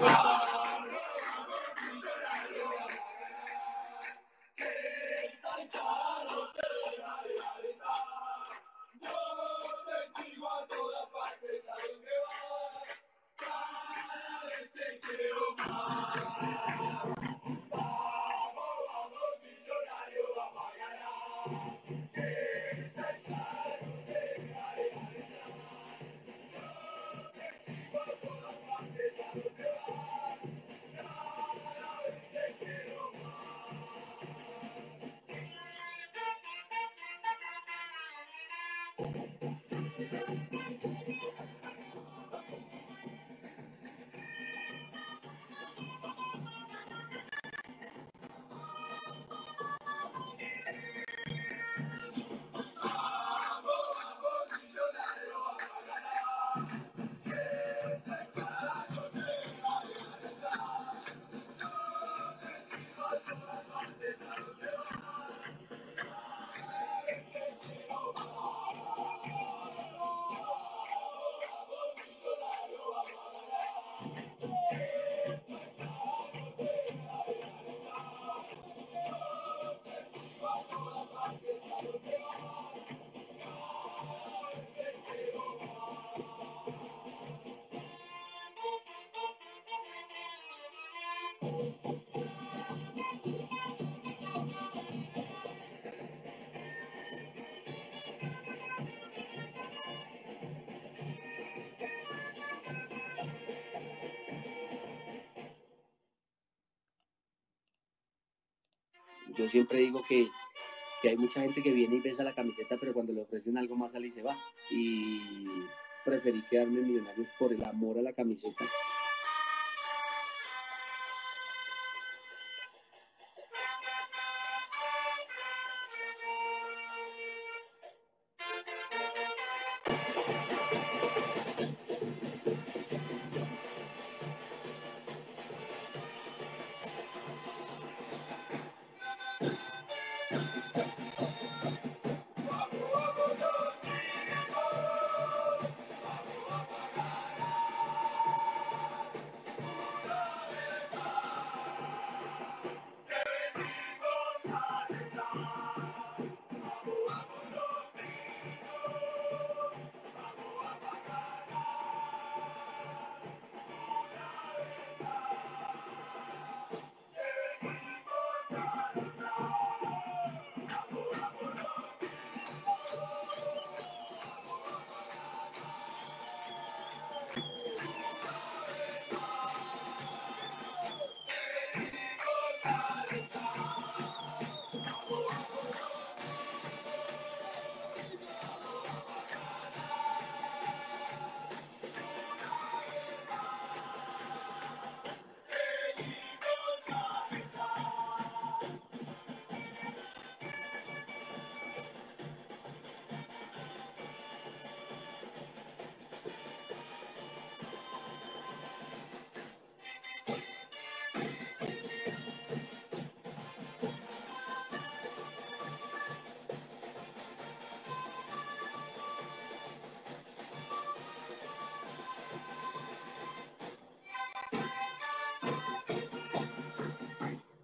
Wow. Yo siempre digo que, que, hay mucha gente que viene y besa la camiseta, pero cuando le ofrecen algo más sale y se va. Y preferí quedarme en Millonarios por el amor a la camiseta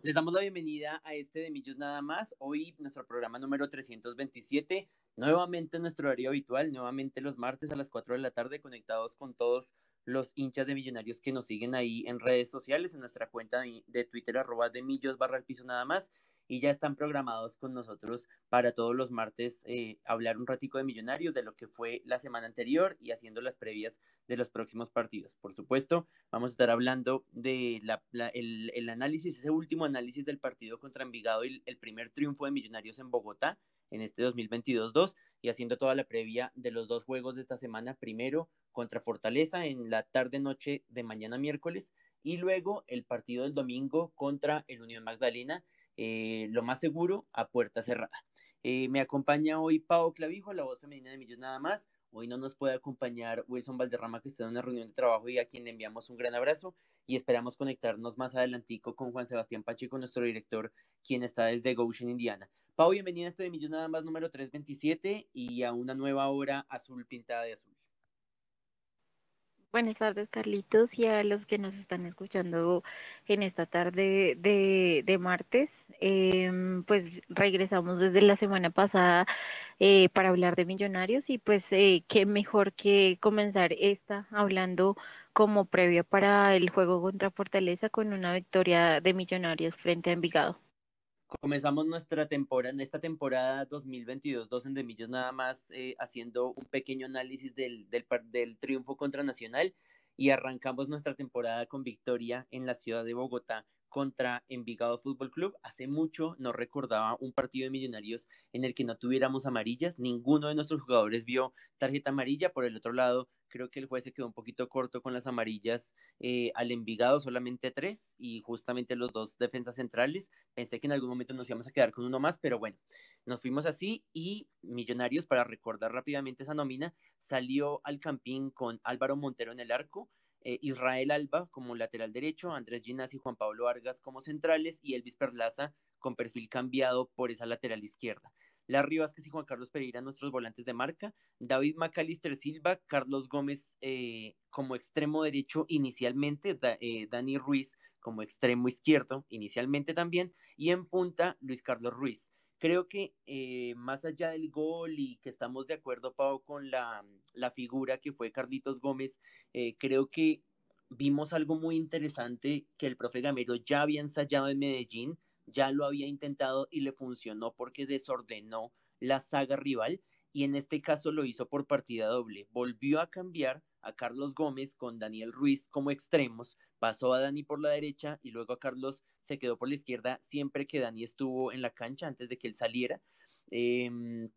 Les damos la bienvenida a este de Millos Nada más. Hoy nuestro programa número 327, nuevamente en nuestro horario habitual, nuevamente los martes a las 4 de la tarde, conectados con todos los hinchas de Millonarios que nos siguen ahí en redes sociales, en nuestra cuenta de, Twitter, arroba de Millos barra el piso nada más y ya están programados con nosotros para todos los martes eh, hablar un ratico de Millonarios, de lo que fue la semana anterior y haciendo las previas de los próximos partidos. Por supuesto, vamos a estar hablando de el, análisis, ese último análisis del partido contra Envigado y el primer triunfo de Millonarios en Bogotá en este 2022-2 y haciendo toda la previa de los dos juegos de esta semana, primero contra Fortaleza en la tarde-noche de mañana miércoles y luego el partido del domingo contra el Unión Magdalena eh, lo más seguro, a puerta cerrada. Eh, me acompaña hoy Pau Clavijo, la voz femenina de Millos Nada más. Hoy no nos puede acompañar Wilson Valderrama, que está en una reunión de trabajo y a quien le enviamos un gran abrazo y esperamos conectarnos más adelantico con Juan Sebastián Pacheco, nuestro director, quien está desde Goshen, Indiana. Pau, bienvenida a este de Millos Nada más número 327 y a una nueva hora azul pintada de azul. Buenas tardes, Carlitos, y a los que nos están escuchando en esta tarde de, martes. Em, pues regresamos desde la semana pasada eh, para hablar de millonarios y pues eh, qué mejor que comenzar esta hablando como previa para el juego contra Fortaleza con una victoria de millonarios frente a Envigado. Comenzamos nuestra temporada, en esta temporada 2022, en de Millos nada más, eh, haciendo un pequeño análisis del, del, del triunfo contra Nacional y arrancamos nuestra temporada con victoria en la ciudad de Bogotá contra Envigado Fútbol Club. Hace mucho no recordaba un partido de millonarios en el que no tuviéramos amarillas. Ninguno de nuestros jugadores vio tarjeta amarilla. Por el otro lado, creo que el juez se quedó un poquito corto con las amarillas eh, al Envigado, solamente tres, y justamente los dos defensas centrales. Pensé que en algún momento nos íbamos a quedar con uno más, pero bueno, nos fuimos así y Millonarios, para recordar rápidamente esa nómina, salió al campín con Álvaro Montero en el arco. Eh, Israel Alba como lateral derecho, Andrés Ginás y Juan Pablo Vargas como centrales y Elvis Perlaza con perfil cambiado por esa lateral izquierda. Larry Vázquez y Juan Carlos Pereira, nuestros volantes de marca, David Macalister Silva, Carlos Gómez eh, como extremo derecho inicialmente, eh, Dani Ruiz como extremo izquierdo inicialmente también, y en punta Luis Carlos Ruiz. Creo que eh, más allá del gol y que estamos de acuerdo, Pau, con la, la figura que fue Carlitos Gómez, creo que vimos algo muy interesante que el profe Gamero ya había ensayado en Medellín, ya lo había intentado y le funcionó porque desordenó la saga rival y en este caso lo hizo por partida doble. Volvió a cambiar a Carlos Gómez con Daniel Ruiz como extremos, pasó a Dani por la derecha y luego a Carlos se quedó por la izquierda siempre que Dani estuvo en la cancha antes de que él saliera. Em,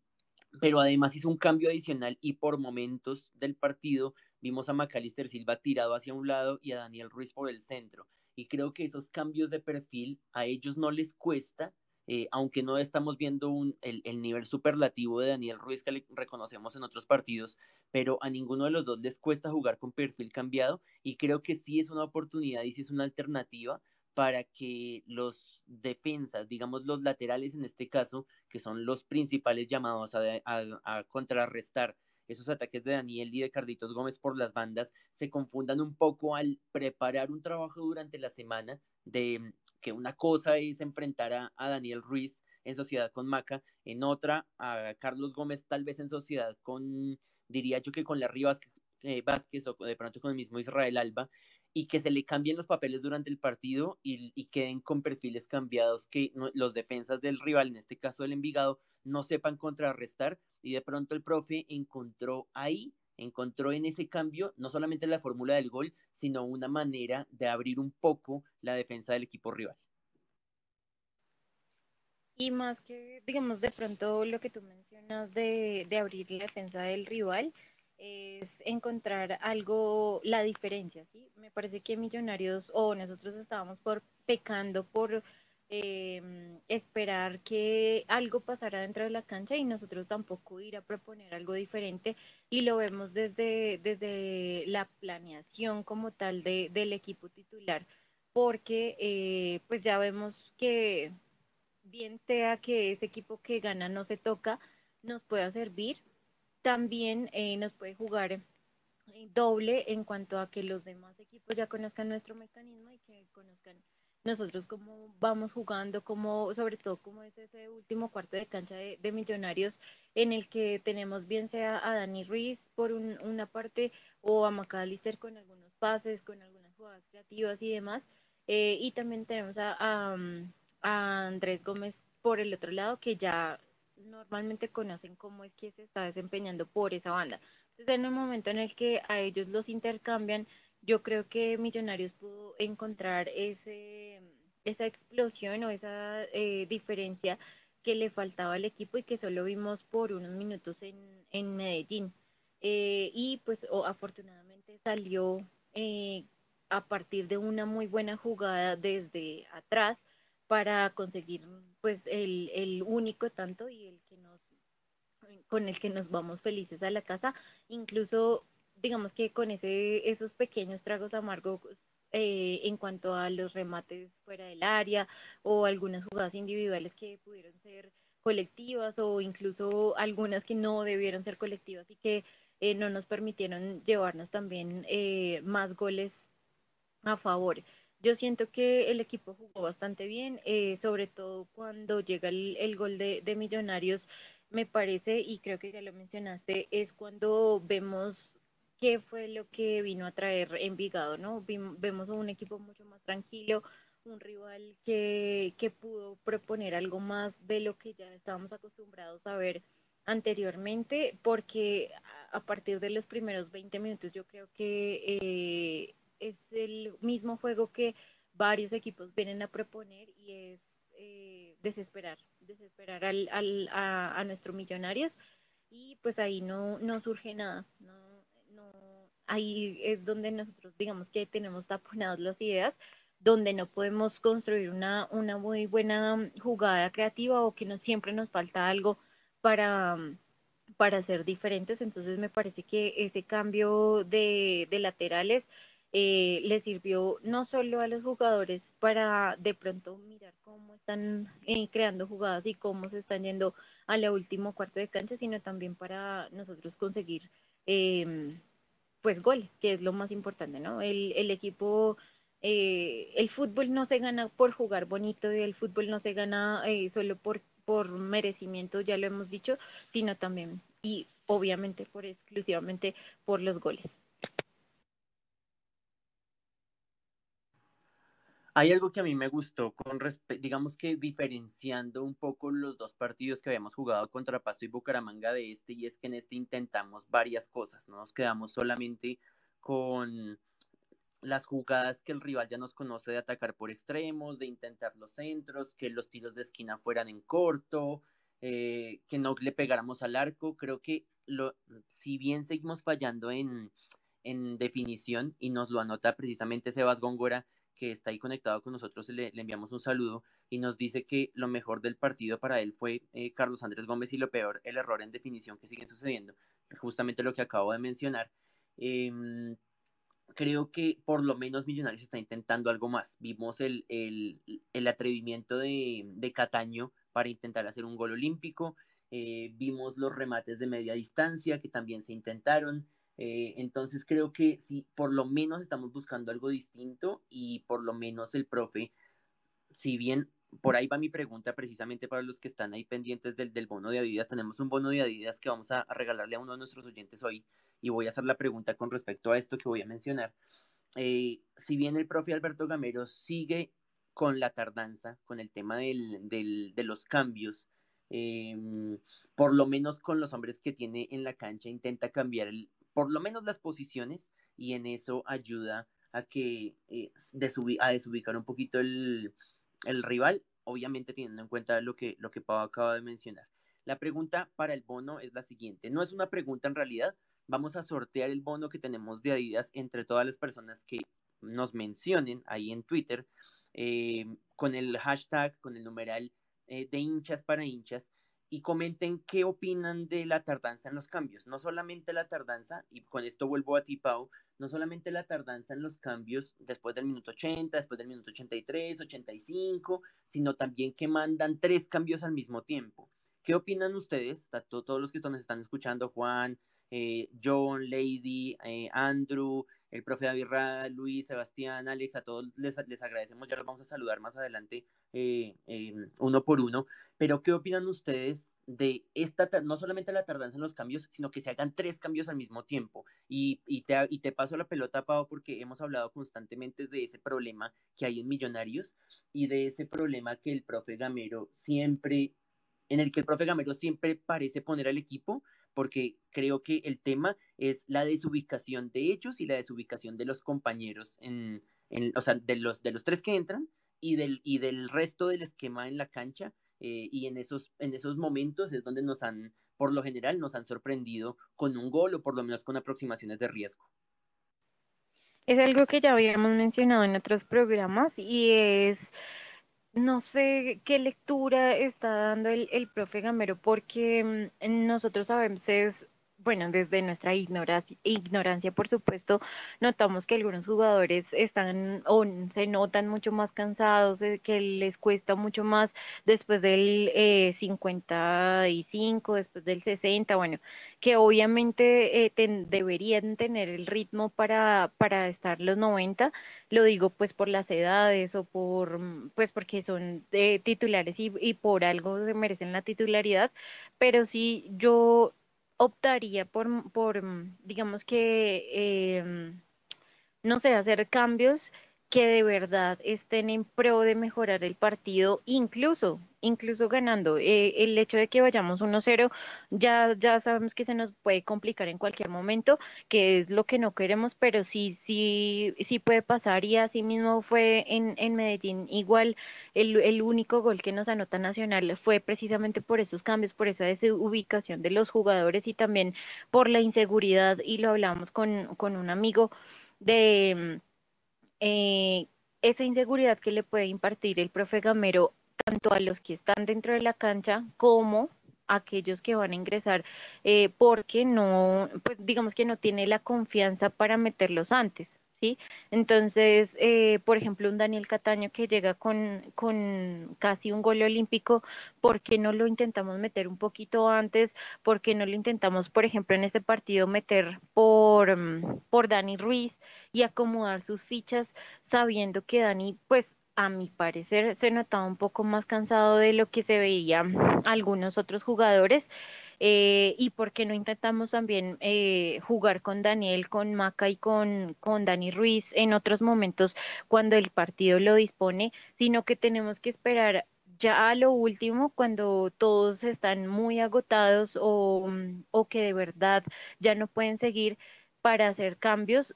pero además hizo un cambio adicional y por momentos del partido vimos a Macalister Silva tirado hacia un lado y a Daniel Ruiz por el centro y creo que esos cambios de perfil a ellos no les cuesta, eh, aunque no estamos viendo el, el, nivel superlativo de Daniel Ruiz que reconocemos en otros partidos, pero a ninguno de los dos les cuesta jugar con perfil cambiado y creo que sí es una oportunidad y sí es una alternativa para que los defensas, digamos los laterales en este caso, que son los principales llamados a, a, contrarrestar esos ataques de Daniel y de Carditos Gómez por las bandas se confundan un poco al preparar un trabajo durante la semana de que una cosa es enfrentar a, Daniel Ruiz en sociedad con Maca, en otra a Carlos Gómez tal vez en sociedad con, diría yo que con Larry Vázquez, eh, Vázquez o de pronto con el mismo Israel Alba, y que se le cambien los papeles durante el partido y, y queden con perfiles cambiados que los defensas del rival, en este caso el Envigado, no sepan contrarrestar y de pronto el profe encontró ahí, encontró en ese cambio no solamente la fórmula del gol, sino una manera de abrir un poco la defensa del equipo rival. Y más que, digamos, de pronto lo que tú mencionas de, de abrir la defensa del rival, es encontrar algo, la diferencia, ¿sí? Me parece que Millonarios o nosotros estábamos por pecando por eh, esperar que algo pasara dentro de la cancha y nosotros tampoco ir a proponer algo diferente y lo vemos desde, desde la planeación como tal de, del equipo titular porque eh, pues ya vemos que bien sea que ese equipo que gana no se toca nos pueda servir también eh, nos puede jugar eh, doble en cuanto a que los demás equipos ya conozcan nuestro mecanismo y que conozcan nosotros cómo vamos jugando, cómo, sobre todo cómo es ese último cuarto de cancha de, Millonarios en el que tenemos bien sea a Dani Ruiz por una parte o a Macalister con algunos pases, con algunas jugadas creativas y demás. Eh, y también tenemos a, a, a Andrés Gómez por el otro lado que ya normalmente conocen cómo es que se está desempeñando por esa banda. Entonces, en un momento en el que a ellos los intercambian, yo creo que Millonarios pudo encontrar ese, esa explosión o esa eh, diferencia que le faltaba al equipo y que solo vimos por unos minutos en, en Medellín. Eh, y pues afortunadamente salió eh, a partir de una muy buena jugada desde atrás para conseguir pues el, el único tanto y el que nos con el que nos vamos felices a la casa, incluso digamos que con ese, esos pequeños tragos amargos eh, en cuanto a los remates fuera del área o algunas jugadas individuales que pudieron ser colectivas o incluso algunas que no debieron ser colectivas y que eh, no nos permitieron llevarnos también eh, más goles a favor. Yo siento que el equipo jugó bastante bien, sobre todo cuando llega el, gol de, de, Millonarios, me parece, y creo que ya lo mencionaste, es cuando vemos qué fue lo que vino a traer Envigado, ¿no? vemos un equipo mucho más tranquilo, un rival que, que pudo proponer algo más de lo que ya estábamos acostumbrados a ver anteriormente, porque a partir de los primeros 20 minutos yo creo que eh, es el mismo juego que varios equipos vienen a proponer y es eh, desesperar, desesperar al, al, a, a nuestros millonarios y pues ahí no, no surge nada, no, ahí es donde nosotros digamos que tenemos taponadas las ideas, donde no podemos construir una, una muy buena jugada creativa o que no siempre nos falta algo para, para ser diferentes. Entonces me parece que ese cambio de, de laterales eh, le sirvió no solo a los jugadores para de pronto mirar cómo están eh, creando jugadas y cómo se están yendo a la último cuarto de cancha, sino también para nosotros conseguir em, pues goles, que es lo más importante, ¿no? El, el equipo eh, el fútbol no se gana por jugar bonito el fútbol no se gana eh, solo por, por merecimiento, ya lo hemos dicho, sino también y obviamente por exclusivamente por los goles. Hay algo que a mí me gustó con digamos que diferenciando un poco los dos partidos que habíamos jugado contra Pasto y Bucaramanga de este, y es que en este intentamos varias cosas, no nos quedamos solamente con las jugadas que el rival ya nos conoce de atacar por extremos, de intentar los centros, que los tiros de esquina fueran en corto, eh, que no le pegáramos al arco. Creo que lo, si bien seguimos fallando en, en definición y nos lo anota precisamente Sebas Góngora, que está ahí conectado con nosotros, le, enviamos un saludo y nos dice que lo mejor del partido para él fue eh, Carlos Andrés Gómez y lo peor, el error en definición que sigue sucediendo, justamente lo que acabo de mencionar. Eh, creo que por lo menos Millonarios está intentando algo más. Vimos el, el, el atrevimiento de, de, Cataño para intentar hacer un gol olímpico. Eh, vimos los remates de media distancia que también se intentaron. Eh, entonces creo que sí, por lo menos estamos buscando algo distinto y por lo menos el profe, si bien por ahí va mi pregunta precisamente para los que están ahí pendientes del, del bono de Adidas, tenemos un bono de Adidas que vamos a, regalarle a uno de nuestros oyentes hoy y voy a hacer la pregunta con respecto a esto que voy a mencionar. Eh, si bien el profe Alberto Gamero sigue con la tardanza, con el tema del, del, de los cambios, eh, por lo menos con los hombres que tiene en la cancha, intenta cambiar el, por lo menos las posiciones y en eso ayuda a que eh, a desubicar un poquito el, rival, obviamente teniendo en cuenta lo que, lo que Pau acaba de mencionar. La pregunta para el bono es la siguiente. No es una pregunta en realidad, vamos a sortear el bono que tenemos de Adidas entre todas las personas que nos mencionen ahí en Twitter eh, con el hashtag, con el numeral eh, de hinchas para hinchas y comenten qué opinan de la tardanza en los cambios. No solamente la tardanza, y con esto vuelvo a ti, Pau, no solamente la tardanza en los cambios después del minuto 80, después del minuto 83, 85, sino también que mandan tres cambios al mismo tiempo. ¿Qué opinan ustedes? Todos los que nos están escuchando, Juan, eh, John, Lady, eh, Andrew, el profe David Luis, Sebastián, Alex, a todos les, les, agradecemos, ya los vamos a saludar más adelante eh, uno por uno, pero ¿qué opinan ustedes de esta, no solamente la tardanza en los cambios, sino que se hagan tres cambios al mismo tiempo? Y, y, te, y te paso la pelota, Pau, porque hemos hablado constantemente de ese problema que hay en Millonarios y de ese problema que el profe Gamero siempre, en el que el profe Gamero siempre parece poner al equipo, porque creo que el tema es la desubicación de ellos y la desubicación de los compañeros, en, o sea, de los, de los tres que entran y del, y del resto del esquema en la cancha. Eh, y en esos, en esos momentos es donde nos han, por lo general, nos han sorprendido con un gol o por lo menos con aproximaciones de riesgo. Es algo que ya habíamos mencionado en otros programas y es no sé qué lectura está dando el, el profe Gamero, porque mm, nosotros a bueno, desde nuestra ignorancia, ignorancia, por supuesto, notamos que algunos jugadores están o se notan mucho más cansados, eh, que les cuesta mucho más después del 55, eh, después del 60, bueno, que obviamente eh, deberían tener el ritmo para, para estar los 90, lo digo pues por las edades o por, mm, pues porque son titulares y, y por algo se merecen la titularidad, pero sí yo optaría por, por mm, digamos que, em, no sé, hacer cambios que de verdad estén en pro de mejorar el partido, incluso, incluso ganando. Eh, el hecho de que vayamos 1-0, ya, ya sabemos que se nos puede complicar en cualquier momento, que es lo que no queremos, pero sí, sí, sí puede pasar y así mismo fue en, en Medellín. Igual el, el único gol que nos anota Nacional fue precisamente por esos cambios, por esa desubicación de los jugadores y también por la inseguridad, y lo hablamos con, con un amigo de eh, esa inseguridad que le puede impartir el profe Gamero tanto a los que están dentro de la cancha como a aquellos que van a ingresar eh, porque no, pues digamos que no tiene la confianza para meterlos antes. ¿Sí? Entonces, eh, por ejemplo, un Daniel Cataño que llega con, con casi un gol olímpico, ¿por qué no lo intentamos meter un poquito antes? ¿Por qué no lo intentamos, por ejemplo, en este partido meter por, mm, por Dani Ruiz y acomodar sus fichas sabiendo que Dani, pues a mi parecer, se notaba un poco más cansado de lo que se veía algunos otros jugadores. Eh, y por qué no intentamos también eh, jugar con Daniel, con Maca y con, con Dani Ruiz en otros momentos cuando el partido lo dispone, sino que tenemos que esperar ya a lo último, cuando todos están muy agotados o, o que de verdad ya no pueden seguir para hacer cambios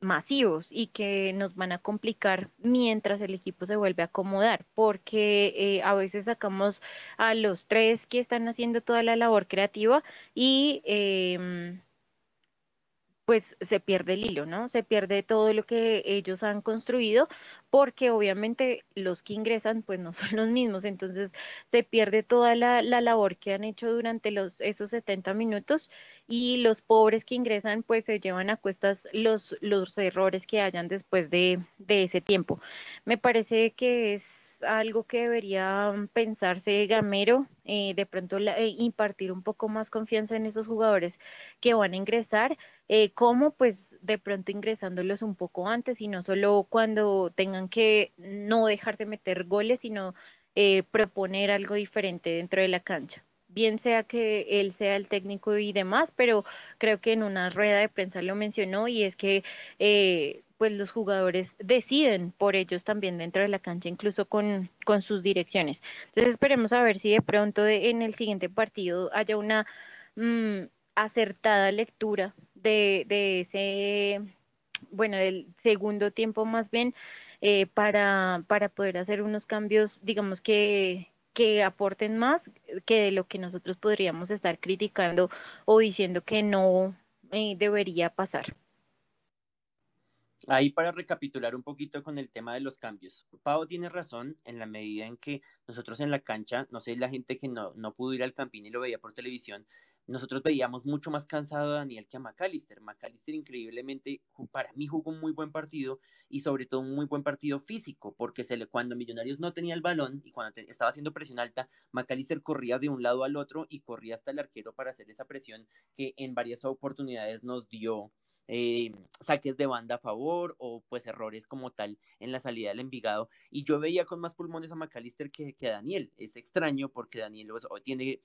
masivos y que nos van a complicar mientras el equipo se vuelve a acomodar, porque eh, a veces sacamos a los tres que están haciendo toda la labor creativa y em, pues se pierde el hilo, ¿no? Se pierde todo lo que ellos han construido, porque obviamente los que ingresan pues no son los mismos, entonces se pierde toda la, labor que han hecho durante los, esos 70 minutos y los pobres que ingresan pues se llevan a cuestas los, los errores que hayan después de, de ese tiempo. Me parece que es algo que debería pensarse Gamero, eh, de pronto eh, impartir un poco más confianza en esos jugadores que van a ingresar, eh, como pues de pronto ingresándolos un poco antes y no solo cuando tengan que no dejarse meter goles, sino proponer algo diferente dentro de la cancha. Bien sea que él sea el técnico y demás, pero creo que en una rueda de prensa lo mencionó y es que eh, pues los jugadores deciden por ellos también dentro de la cancha, incluso con, con sus direcciones. Entonces esperemos a ver si de pronto en el siguiente partido haya una mm, acertada lectura de, de ese, bueno, del segundo tiempo más bien, eh, para, para poder hacer unos cambios, digamos que que aporten más que de lo que nosotros podríamos estar criticando o diciendo que no eh, debería pasar. Ahí para recapitular un poquito con el tema de los cambios. Pau tiene razón en la medida en que nosotros en la cancha, no sé, la gente que no, no pudo ir al campín y lo veía por televisión, nosotros veíamos mucho más cansado a Daniel que a McAllister. McAllister increíblemente para mí jugó un muy buen partido y sobre todo un muy buen partido físico, porque cuando Millonarios no tenía el balón y cuando estaba haciendo presión alta, McAllister corría de un lado al otro y corría hasta el arquero para hacer esa presión que en varias oportunidades nos dio eh, saques de banda a favor o pues errores como tal en la salida del Envigado. Y yo veía con más pulmones a McAllister que, que a Daniel. Es extraño porque Daniel pues, hoy tiene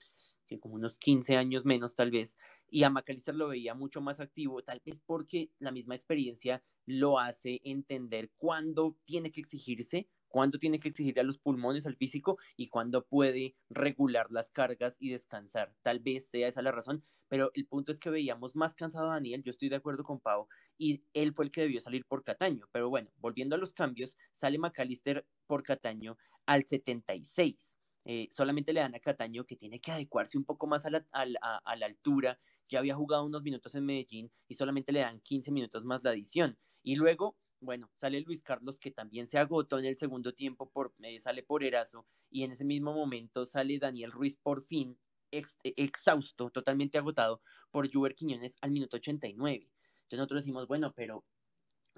que como unos 15 años menos tal vez, y a McAllister lo veía mucho más activo, tal vez porque la misma experiencia lo hace entender cuándo tiene que exigirse cuándo tiene que exigir a los pulmones, al físico y cuándo puede regular las cargas y descansar. Tal vez sea esa la razón, pero el punto es que veíamos más cansado a Daniel, yo estoy de acuerdo con Pau, y él fue el que debió salir por Cataño. Pero bueno, volviendo a los cambios, sale McAllister por Cataño al 76. Eh, solamente le dan a Cataño que tiene que adecuarse un poco más a la, a la altura. Ya había jugado unos minutos en Medellín y solamente le dan 15 minutos más la adición. Y luego bueno, sale Luis Carlos que también se agotó en el segundo tiempo, por, eh, sale por Erazo y en ese mismo momento sale Daniel Ruiz por fin exhausto, totalmente agotado por Juber Quiñones al minuto 89. Entonces nosotros decimos, bueno, pero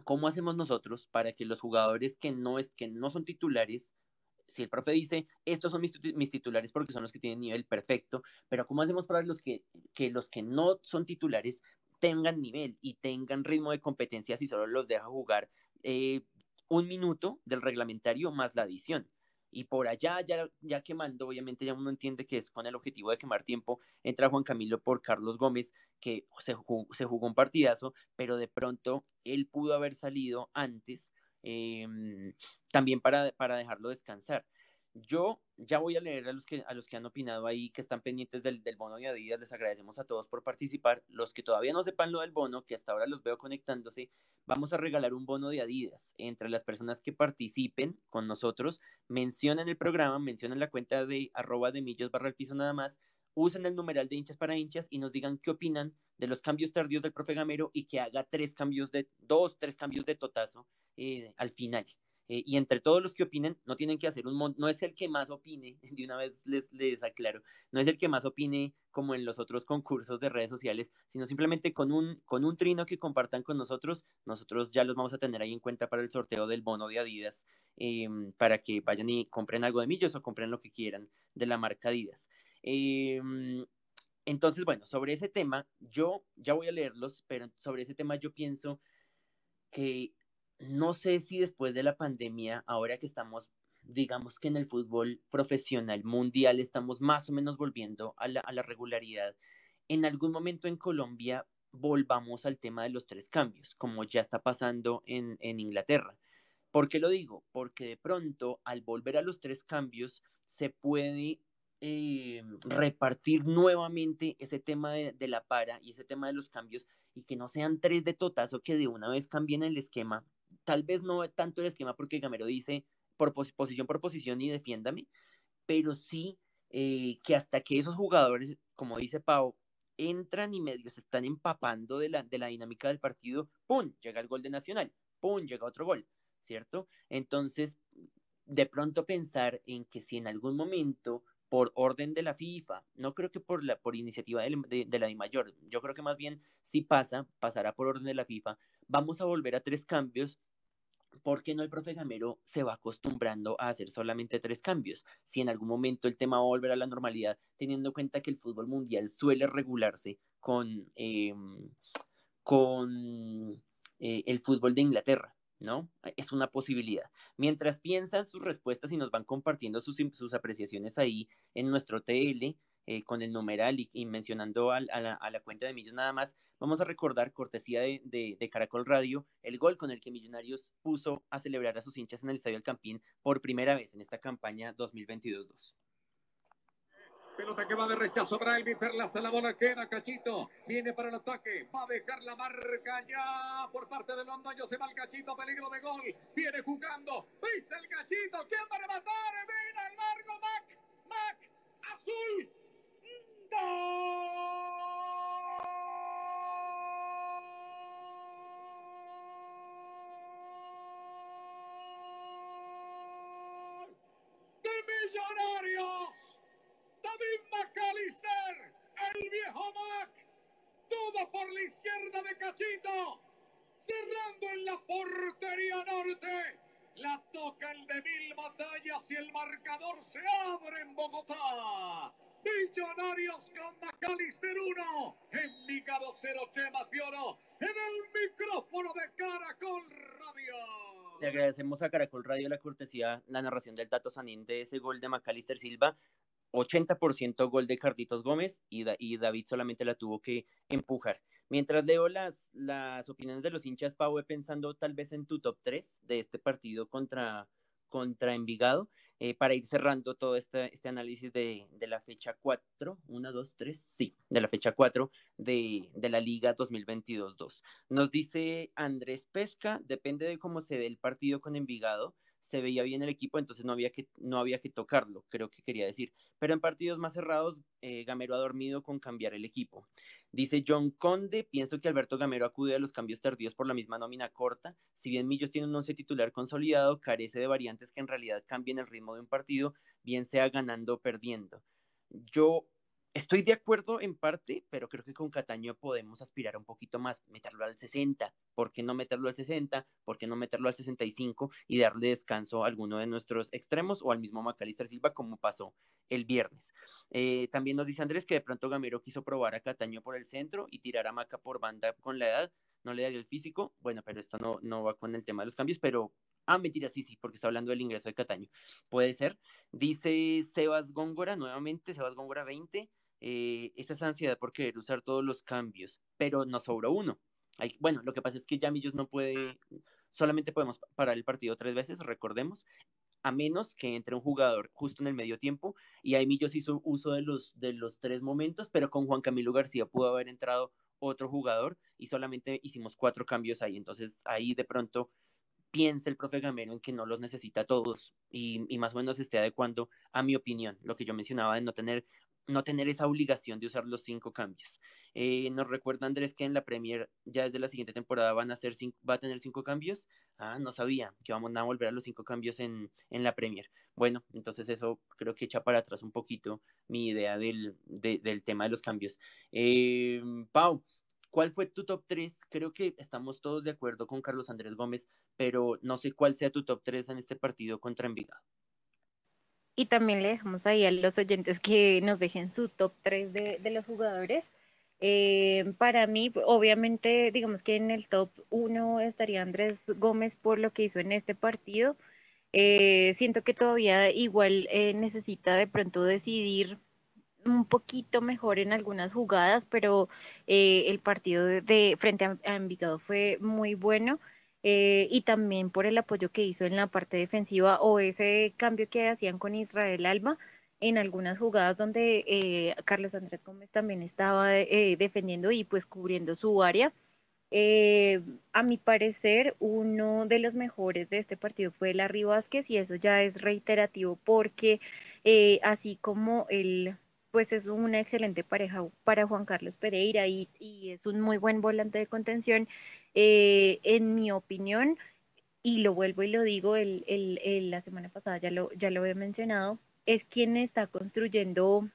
¿cómo hacemos nosotros para que los jugadores que no, es, que no son titulares si el profe dice, estos son mis, mis, titulares porque son los que tienen nivel perfecto, pero ¿cómo hacemos para los que, que los que no son titulares tengan nivel y tengan ritmo de competencia si solo los deja jugar eh, un minuto del reglamentario más la adición? Y por allá, ya, ya quemando, obviamente ya uno entiende que es con el objetivo de quemar tiempo, entra Juan Camilo por Carlos Gómez, que se jugó, se jugó un partidazo, pero de pronto él pudo haber salido antes Em, también para, para dejarlo descansar. Yo ya voy a leer a los que, a los que han opinado ahí, que están pendientes del, del, bono de Adidas. Les agradecemos a todos por participar. Los que todavía no sepan lo del bono, que hasta ahora los veo conectándose, vamos a regalar un bono de Adidas. Entre las personas que participen con nosotros, mencionen el programa, mencionen la cuenta de arroba de millos barra el piso nada más, usen el numeral de hinchas para hinchas y nos digan qué opinan de los cambios tardíos del profe Gamero y que haga tres cambios de, dos, tres cambios de totazo eh, al final. Eh, y entre todos los que opinen, no tienen que hacer un no es el que más opine, de una vez les, les aclaro, no es el que más opine como en los otros concursos de redes sociales, sino simplemente con un, con un trino que compartan con nosotros, nosotros ya los vamos a tener ahí en cuenta para el sorteo del bono de Adidas, em, para que vayan y compren algo de millos o compren lo que quieran de la marca Adidas. Em, entonces, bueno, sobre ese tema, yo ya voy a leerlos, pero sobre ese tema yo pienso que no sé si después de la pandemia, ahora que estamos, digamos que en el fútbol profesional mundial, estamos más o menos volviendo a la, regularidad, en algún momento en Colombia volvamos al tema de los tres cambios, como ya está pasando en, Inglaterra. ¿Por qué lo digo? Porque de pronto, al volver a los tres cambios, se puede eh, repartir nuevamente ese tema de, la para y ese tema de los cambios y que no sean tres de totazo que de una vez cambien el esquema. Tal vez no tanto el esquema porque Gamero dice por posición por posición y defiéndame, pero sí eh, que hasta que esos jugadores, como dice Pau, entran y medio se están empapando de la, de la dinámica del partido, ¡pum! Llega el gol de Nacional, ¡pum! Llega otro gol, ¿cierto? Entonces, de pronto pensar en que si en algún momento por orden de la FIFA, no creo que por, la, por iniciativa de, de, la mayor yo creo que más bien si pasa, pasará por orden de la FIFA, vamos a volver a tres cambios, porque no el profe Gamero se va acostumbrando a hacer solamente tres cambios? Si en algún momento el tema va a volver a la normalidad, teniendo en cuenta que el fútbol mundial suele regularse con, em, con eh, el fútbol de Inglaterra. ¿no? Es una posibilidad. Mientras piensan sus respuestas y nos van compartiendo sus, sus apreciaciones ahí en nuestro TL, eh, con el numeral y, mencionando a, la, cuenta de Millos nada más, vamos a recordar, cortesía de, Caracol Radio, el gol con el que Millonarios puso a celebrar a sus hinchas en el Estadio El Campín por primera vez en esta campaña 2022-2. Pelota que va de rechazo. Braille Perlaza. La bola queda. Cachito. Viene para el ataque. Va a dejar la marca ya por parte de Londoño. Se va el Cachito. Peligro de gol. Viene jugando. Pisa el Cachito. ¿Quién va a rematar? Viene el largo. Mac. Mac. Azul. ¡De Millonarios! David McAllister, el viejo Mac, todo por la izquierda de Cachito, cerrando en la portería norte. La toca el de mil batallas y el marcador se abre en Bogotá. Millonarios con McAllister 1, Envigado 0 Chema Pioro, en el micrófono de Caracol Radio. Le agradecemos a Caracol Radio la cortesía, la narración del Tato Sanín de ese gol de Macalister Silva. 80% gol de Carlitos Gómez y, David solamente la tuvo que empujar. Mientras leo las, las opiniones de los hinchas, Pau, pensando tal vez en tu top 3 de este partido contra, contra Envigado, eh, para ir cerrando todo este, este análisis de, de, la fecha 4, 1, 2, 3, sí, de la fecha 4 de, de la Liga 2022-2. Nos dice Andrés Pesca, depende de cómo se ve el partido con Envigado, se veía bien el equipo, entonces no había que, no había que tocarlo, creo que quería decir. Pero en partidos más cerrados, eh, Gamero ha dormido con cambiar el equipo. Dice John Conde, pienso que Alberto Gamero acude a los cambios tardíos por la misma nómina corta. Si bien Millos tiene un once titular consolidado, carece de variantes que en realidad cambien el ritmo de un partido, bien sea ganando o perdiendo. Yo Estoy de acuerdo en parte, pero creo que con Cataño podemos aspirar un poquito más, meterlo al 60. ¿Por qué no meterlo al 60? ¿Por qué no meterlo al 65 y darle descanso a alguno de nuestros extremos o al mismo Macalister Silva como pasó el viernes? Eh, también nos dice Andrés que de pronto Gamero quiso probar a Cataño por el centro y tirar a Maca por banda con la edad. No le daría el físico. Bueno, pero esto no, no va con el tema de los cambios, pero Ah, mentira, sí, sí, porque está hablando del ingreso de Cataño. Puede ser. Dice Sebas Góngora, nuevamente, Sebas Góngora 20 eh, esa ansiedad por querer usar todos los cambios, pero nos sobró uno. bueno, lo que pasa es que ya Millos no puede, solamente podemos parar el partido tres veces, recordemos, a menos que entre un jugador justo en el medio tiempo, y ahí Millos hizo uso de los, de los tres momentos, pero con Juan Camilo García pudo haber entrado otro jugador y solamente hicimos cuatro cambios ahí, entonces ahí de pronto piensa el profe Gamero en que no los necesita todos y, más o menos esté adecuando a mi opinión, lo que yo mencionaba de no tener no tener esa obligación de usar los cinco cambios. Eh, nos recuerda Andrés que en la Premier ya desde la siguiente temporada van a ser va a tener cinco cambios. Ah, no sabía que vamos a volver a los cinco cambios en, en la Premier. Bueno, entonces eso creo que echa para atrás un poquito mi idea del, del tema de los cambios. Eh, Pau, ¿cuál fue tu top 3? Creo que estamos todos de acuerdo con Carlos Andrés Gómez, pero no sé cuál sea tu top 3 en este partido contra Envigado. Y también le dejamos ahí a los oyentes que nos dejen su top 3 de, de los jugadores. Eh, para mí, obviamente, digamos que en el top 1 estaría Andrés Gómez por lo que hizo en este partido. Eh, siento que todavía igual eh, necesita de pronto decidir un poquito mejor en algunas jugadas, pero el partido de, frente a, a Envigado fue muy bueno. Eh, y también por el apoyo que hizo en la parte defensiva o ese cambio que hacían con Israel Alba en algunas jugadas donde eh, Carlos Andrés Gómez también estaba eh, defendiendo y pues cubriendo su área. a mi parecer, uno de los mejores de este partido fue Larry Vázquez y eso ya es reiterativo porque así como él pues es una excelente pareja para Juan Carlos Pereira y, y es un muy buen volante de contención. Eh, en mi opinión, y lo vuelvo y lo digo, el, el, la semana pasada ya lo, ya lo he mencionado, es quien está construyendo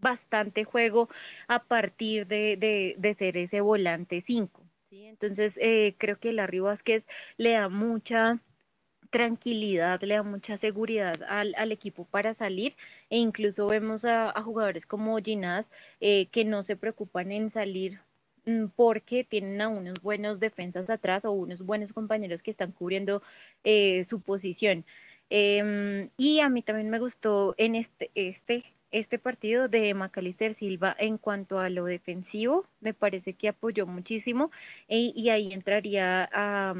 bastante juego a partir de, de, de ser ese volante 5. ¿sí? Entonces, eh, creo que Larry Vázquez le da mucha tranquilidad, le da mucha seguridad al, al, equipo para salir e incluso vemos a, jugadores como Ginás eh, que no se preocupan en salir mm, porque tienen a unos buenos defensas atrás o unos buenos compañeros que están cubriendo eh, su posición. Eh, y a mí también me gustó en este, este, este partido de Macalister Silva en cuanto a lo defensivo, me parece que apoyó muchísimo y, y ahí entraría a...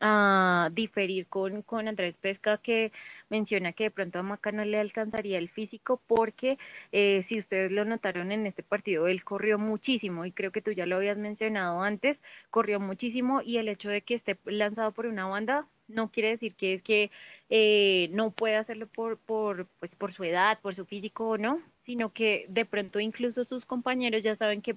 a diferir con, con Andrés Pesca que menciona que de pronto a Maca no le alcanzaría el físico porque eh, si ustedes lo notaron en este partido, él corrió muchísimo y creo que tú ya lo habías mencionado antes, corrió muchísimo y el hecho de que esté lanzado por una banda no quiere decir que es que eh, no puede hacerlo por, por, pues, por su edad, por su físico o no, sino que de pronto incluso sus compañeros ya saben que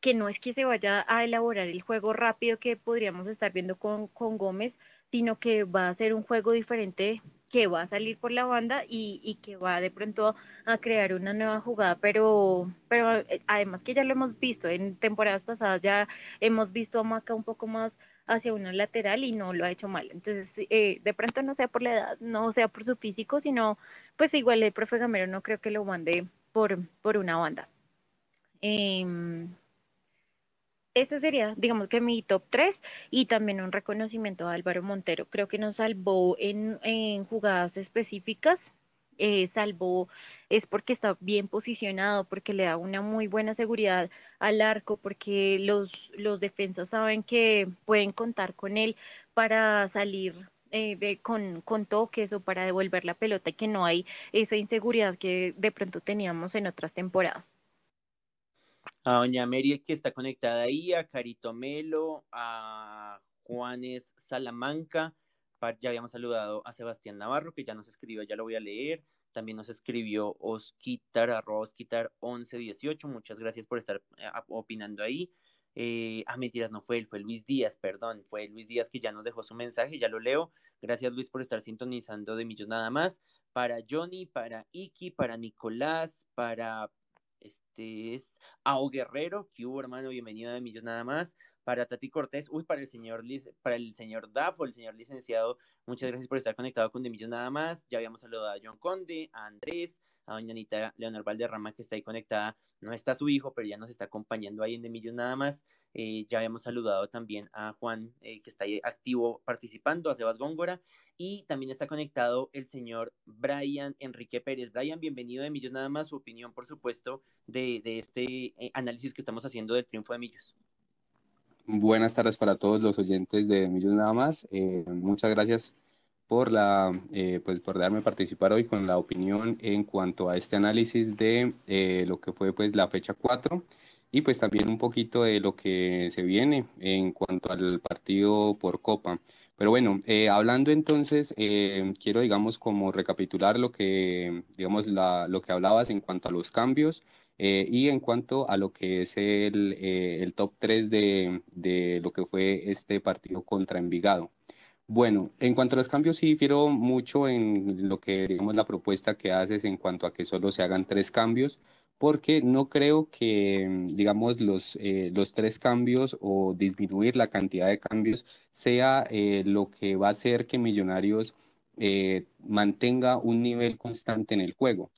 que no es que se vaya a elaborar el juego rápido que podríamos estar viendo con, con Gómez, sino que va a ser un juego diferente que va a salir por la banda y, y, que va de pronto a crear una nueva jugada, pero, pero eh, además que ya lo hemos visto, en temporadas pasadas ya hemos visto a Maca un poco más hacia una lateral y no lo ha hecho mal. Entonces, eh, de pronto no sea por la edad, no sea por su físico, sino pues igual el profe Gamero no creo que lo mande por, por una banda. Eh, este sería, digamos que mi top 3 y también un reconocimiento a Álvaro Montero. Creo que nos salvó en, en jugadas específicas, eh, salvó es porque está bien posicionado, porque le da una muy buena seguridad al arco, porque los, los defensas saben que pueden contar con él para salir eh, de, con, con toques o para devolver la pelota y que no hay esa inseguridad que de pronto teníamos en otras temporadas a Doña Mary que está conectada ahí, a Carito Melo, a Juanes Salamanca, ya habíamos saludado a Sebastián Navarro, que ya nos escribió, ya lo voy a leer. También nos escribió Osquitar, arroba Osquitar 1118. Muchas gracias por estar eh, opinando ahí. Eh, ah, mentiras, no fue él, fue Luis Díaz, perdón. Fue Luis Díaz que ya nos dejó su mensaje, ya lo leo. Gracias, Luis, por estar sintonizando de Millos nada más. Para Johnny, para Iki, para Nicolás, para Este es Ao Guerrero, que hubo hermano, bienvenido a Millos nada más. Para Tati Cortés, uy, para el señor para el señor Dafo, el señor licenciado, muchas gracias por estar conectado con De Millos nada más. Ya habíamos saludado a John Conde, a Andrés, a doña Anita Leonor Valderrama, que está ahí conectada. No está su hijo, pero ya nos está acompañando ahí en De Millos nada más. Eh, ya habíamos saludado también a Juan, eh, que está ahí activo participando, a Sebas Góngora, y también está conectado el señor Brian Enrique Pérez. Brian, bienvenido de Millos Nada más, su opinión, por supuesto, de, este eh, análisis que estamos haciendo del triunfo de Millos. Buenas tardes para todos los oyentes de Millos Nada más. muchas gracias por, la, pues por darme participar hoy con la opinión en cuanto a este análisis de lo que fue pues la fecha 4 y pues también un poquito de lo que se viene en cuanto al partido por Copa. Pero bueno, eh, hablando entonces, eh, quiero digamos como recapitular lo que, digamos, la, lo que hablabas en cuanto a los cambios eh, y en cuanto a lo que es el, el top 3 de, de lo que fue este partido contra Envigado. Bueno, en cuanto a los cambios, sí difiero mucho en lo que, digamos, la propuesta que haces en cuanto a que solo se hagan tres cambios porque no creo que, digamos, los, eh, los tres cambios o disminuir la cantidad de cambios sea eh, lo que va a hacer que Millonarios eh, mantenga un nivel constante en el juego.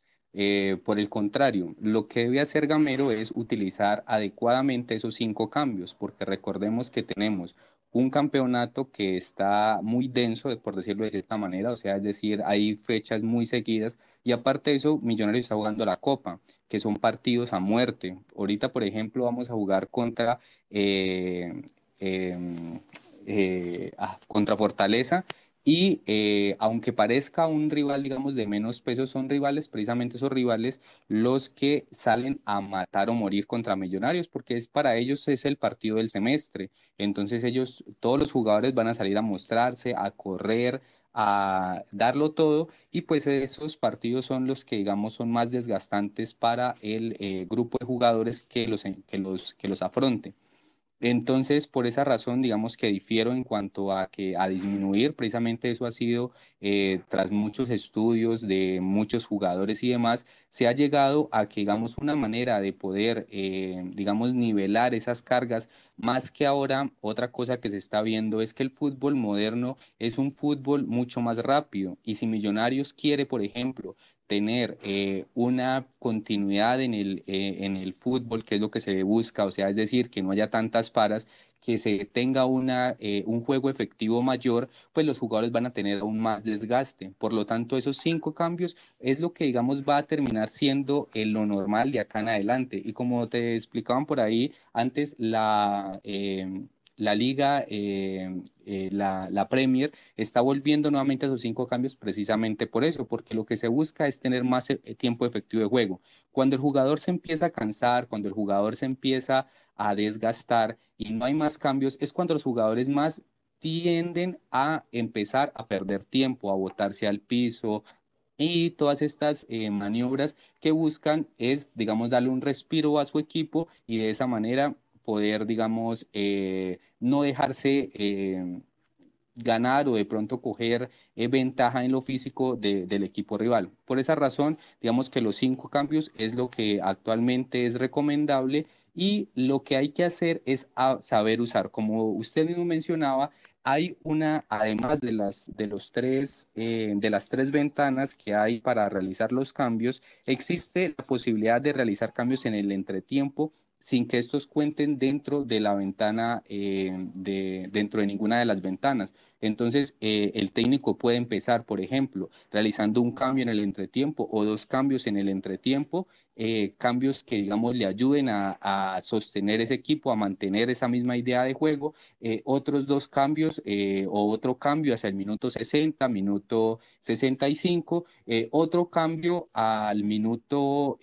por el contrario, lo que debe hacer Gamero es utilizar adecuadamente esos cinco cambios, porque recordemos que tenemos un campeonato que está muy denso, por decirlo de cierta manera, o sea, es decir, hay fechas muy seguidas y aparte de eso, Millonarios está jugando la Copa, que son partidos a muerte. Ahorita, por ejemplo, vamos a jugar contra, eh, em, eh, ah, contra Fortaleza y eh, aunque parezca un rival, digamos, de menos peso, son rivales, precisamente esos rivales, los que salen a matar o morir contra Millonarios, porque es para ellos es el partido del semestre. Entonces ellos, todos los jugadores van a salir a mostrarse, a correr, a darlo todo y pues esos partidos son los que digamos son más desgastantes para el eh, grupo de jugadores que los, que los, que los afronte. Entonces, por esa razón, digamos que difiero en cuanto a que a disminuir, precisamente eso ha sido, eh, tras muchos estudios de muchos jugadores y demás, se ha llegado a que, digamos, una manera de poder, eh, digamos, nivelar esas cargas, más que ahora, otra cosa que se está viendo es que el fútbol moderno es un fútbol mucho más rápido. Y si Millonarios quiere, por ejemplo, tener eh, una continuidad en el, eh, en el fútbol, que es lo que se busca, o sea, es decir, que no haya tantas paras, que se tenga una, eh, un juego efectivo mayor, pues los jugadores van a tener aún más desgaste. Por lo tanto, esos cinco cambios es lo que, digamos, va a terminar siendo lo normal de acá en adelante. Y como te explicaban por ahí antes, la la liga, eh, eh, la, Premier, está volviendo nuevamente a sus cinco cambios precisamente por eso, porque lo que se busca es tener más eh, tiempo efectivo de juego. Cuando el jugador se empieza a cansar, cuando el jugador se empieza a desgastar y no hay más cambios, es cuando los jugadores más tienden a empezar a perder tiempo, a botarse al piso, y todas estas maniobras que buscan es, digamos, darle un respiro a su equipo y de esa manera poder, digamos, eh, no dejarse eh, ganar o de pronto coger eh, ventaja en lo físico del equipo rival. Por esa razón, digamos que los cinco cambios es lo que actualmente es recomendable y lo que hay que hacer es saber usar. Como usted mismo mencionaba, hay una, además de las, de los tres, de las tres ventanas que hay para realizar los cambios, existe la posibilidad de realizar cambios en el entretiempo sin que estos cuenten dentro de la ventana, eh, de, dentro de ninguna de las ventanas. Entonces, eh, el técnico puede empezar, por ejemplo, realizando un cambio en el entretiempo o dos cambios en el entretiempo, eh, cambios que, digamos, le ayuden a, a, sostener ese equipo, a mantener esa misma idea de juego, otros dos cambios o otro cambio hacia el minuto 60, minuto 65, otro cambio al minuto...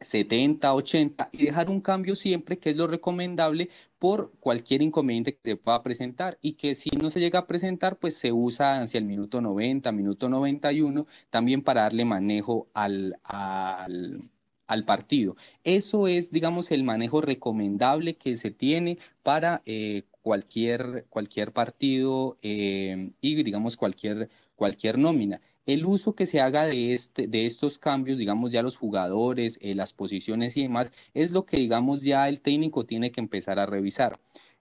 70, 80 y dejar un cambio siempre, que es lo recomendable por cualquier inconveniente que se pueda presentar y que si no se llega a presentar, pues se usa hacia el minuto 90, minuto 91, también para darle manejo al, al, al partido. Eso es, digamos, el manejo recomendable que se tiene para eh, cualquier, cualquier partido eh, y, digamos, cualquier, cualquier nómina. El uso que se haga de, este, de estos cambios, digamos ya los jugadores, eh, las posiciones y demás, es lo que digamos ya el técnico tiene que empezar a revisar.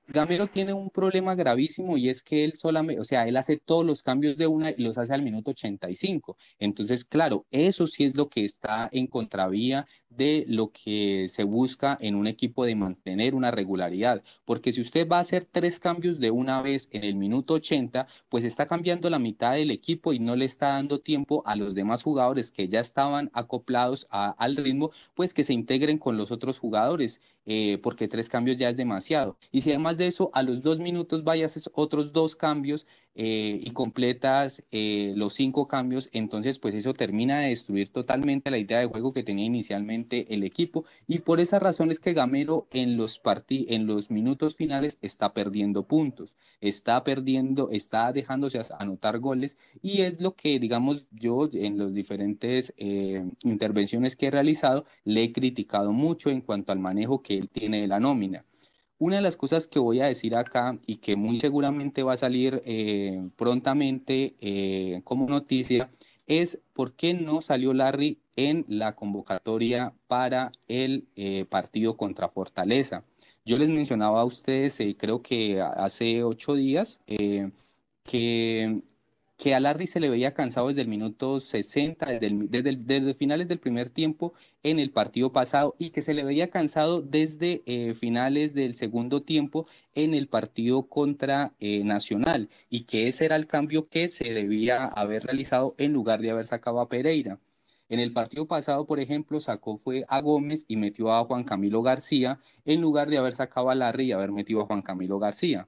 Gamero tiene un problema gravísimo y es que él solamente, o sea, él hace todos los cambios de una y los hace al minuto 85. Entonces, claro, eso sí es lo que está en contravía de lo que se busca en un equipo de mantener una regularidad. Porque si usted va a hacer tres cambios de una vez en el minuto 80, pues está cambiando la mitad del equipo y no le está dando tiempo a los demás jugadores que ya estaban acoplados al ritmo, pues que se integren con los otros jugadores. Eh, porque tres cambios ya es demasiado. Y si además de eso, a los dos minutos vayas otros dos cambios eh, y completas eh, los cinco cambios, entonces pues eso termina de destruir totalmente la idea de juego que tenía inicialmente el equipo y por esa razón es que Gamero en los, en los minutos finales está perdiendo puntos, está perdiendo, está dejándose anotar goles y es lo que digamos yo en las diferentes eh, intervenciones que he realizado le he criticado mucho en cuanto al manejo que él tiene de la nómina. Una de las cosas que voy a decir acá y que muy seguramente va a salir eh, prontamente eh, como noticia es por qué no salió Larry en la convocatoria para el eh, partido contra Fortaleza. Yo les mencionaba a ustedes, creo que hace ocho días, que que a Larry se le veía cansado desde el minuto 60, desde, desde, finales del primer tiempo en el partido pasado y que se le veía cansado desde eh, finales del segundo tiempo en el partido contra eh, Nacional y que ese era el cambio que se debía haber realizado en lugar de haber sacado a Pereira. En el partido pasado, por ejemplo, sacó fue a Gómez y metió a Juan Camilo García en lugar de haber sacado a Larry y haber metido a Juan Camilo García.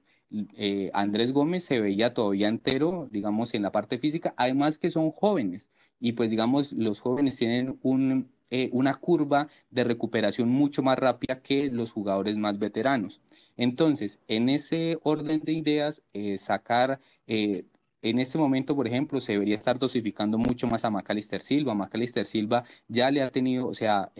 Eh, Andrés Gómez se veía todavía entero, digamos, en la parte física, además que son jóvenes y pues digamos, los jóvenes tienen eh, una curva de recuperación mucho más rápida que los jugadores más veteranos. Entonces, en ese orden de ideas, eh, sacar en este momento, por ejemplo, se debería estar dosificando mucho más a Macalister Silva. Macalister Silva ya le ha tenido, o sea,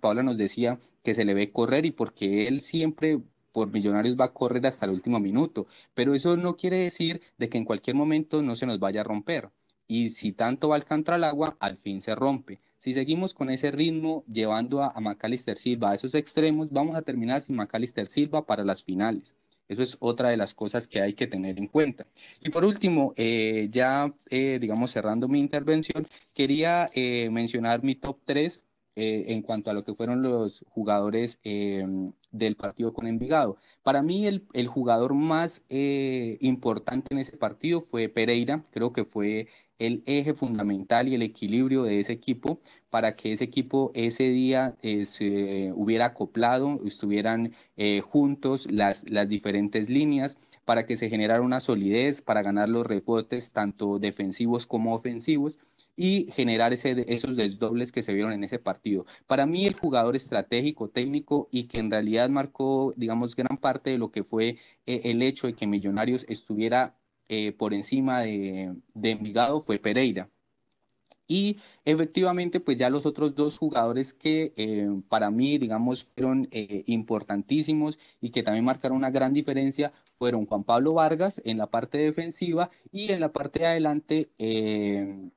Paula nos decía que se le ve correr y porque él siempre por Millonarios va a correr hasta el último minuto, pero eso no quiere decir de que en cualquier momento no se nos vaya a romper. Y si tanto va Alcántara al agua, al fin se rompe. Si seguimos con ese ritmo llevando a, Macalister Silva a esos extremos, vamos a terminar sin Macalister Silva para las finales. Eso es otra de las cosas que hay que tener en cuenta. Y por último, eh, ya eh, digamos cerrando mi intervención, quería eh, mencionar mi top 3 en cuanto a lo que fueron los jugadores em, del partido con Envigado. Para mí el, jugador más eh, importante en ese partido fue Pereira, creo que fue el eje fundamental y el equilibrio de ese equipo para que ese equipo ese día eh, se hubiera acoplado, estuvieran eh, juntos las, las diferentes líneas para que se generara una solidez para ganar los rebotes tanto defensivos como ofensivos y generar ese, esos desdobles que se vieron en ese partido. Para mí el jugador estratégico, técnico y que en realidad marcó, digamos, gran parte de lo que fue eh, el hecho de que Millonarios estuviera eh, por encima de, de Envigado fue Pereira. Y efectivamente, pues ya los otros dos jugadores que eh, para mí, digamos, fueron importantísimos y que también marcaron una gran diferencia fueron Juan Pablo Vargas en la parte defensiva y en la parte de adelante eh,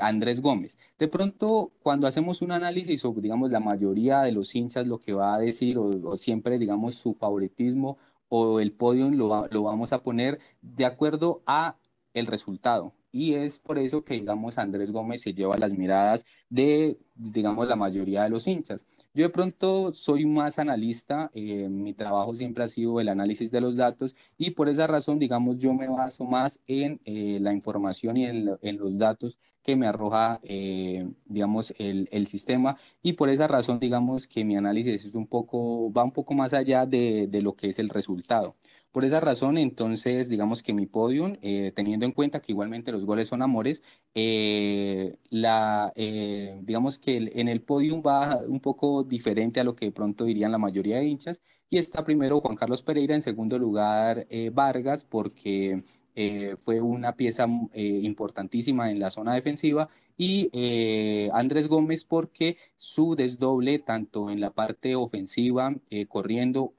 Andrés Gómez. De pronto, cuando hacemos un análisis, o digamos la mayoría de los hinchas lo que va a decir, o, siempre digamos su favoritismo o el podio lo, lo vamos a poner de acuerdo a el resultado. Y es por eso que, digamos, Andrés Gómez se lleva las miradas de, digamos, la mayoría de los hinchas. Yo de pronto soy más analista, eh, mi trabajo siempre ha sido el análisis de los datos y por esa razón, digamos, yo me baso más en eh, la información y en, los datos que me arroja, eh, digamos, el, el, sistema y por esa razón, digamos, que mi análisis es un poco, va un poco más allá de, de lo que es el resultado. Por esa razón, entonces, digamos que mi podium, eh, teniendo en cuenta que igualmente los goles son amores, eh, la, eh, digamos que en el podium va un poco diferente a lo que pronto dirían la mayoría de hinchas. Y está primero Juan Carlos Pereira, en segundo lugar Vargas, porque eh, fue una pieza eh, importantísima en la zona defensiva y eh, Andrés Gómez porque su desdoble tanto en la parte ofensiva, corriendo,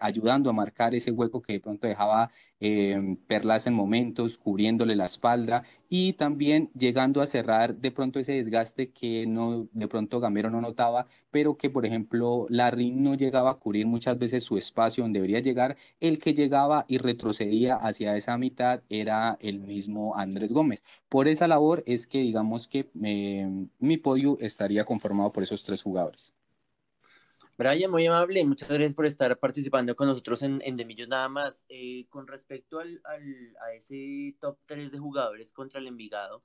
ayudando a marcar ese hueco que de pronto dejaba Perlas en momentos, cubriéndole la espalda y también llegando a cerrar de pronto ese desgaste que no, de pronto Gamero no notaba, pero que por ejemplo Larry no llegaba a cubrir muchas veces su espacio donde debería llegar, el que llegaba y retrocedía hacia esa mitad era el mismo Andrés Gómez. Por esa labor es que digamos que eh, mi podio estaría conformado por esos tres jugadores. Brian, muy amable, muchas gracias por estar participando con nosotros en, en Millos nada más. Eh, con respecto al, al, a ese top 3 de jugadores contra el Envigado,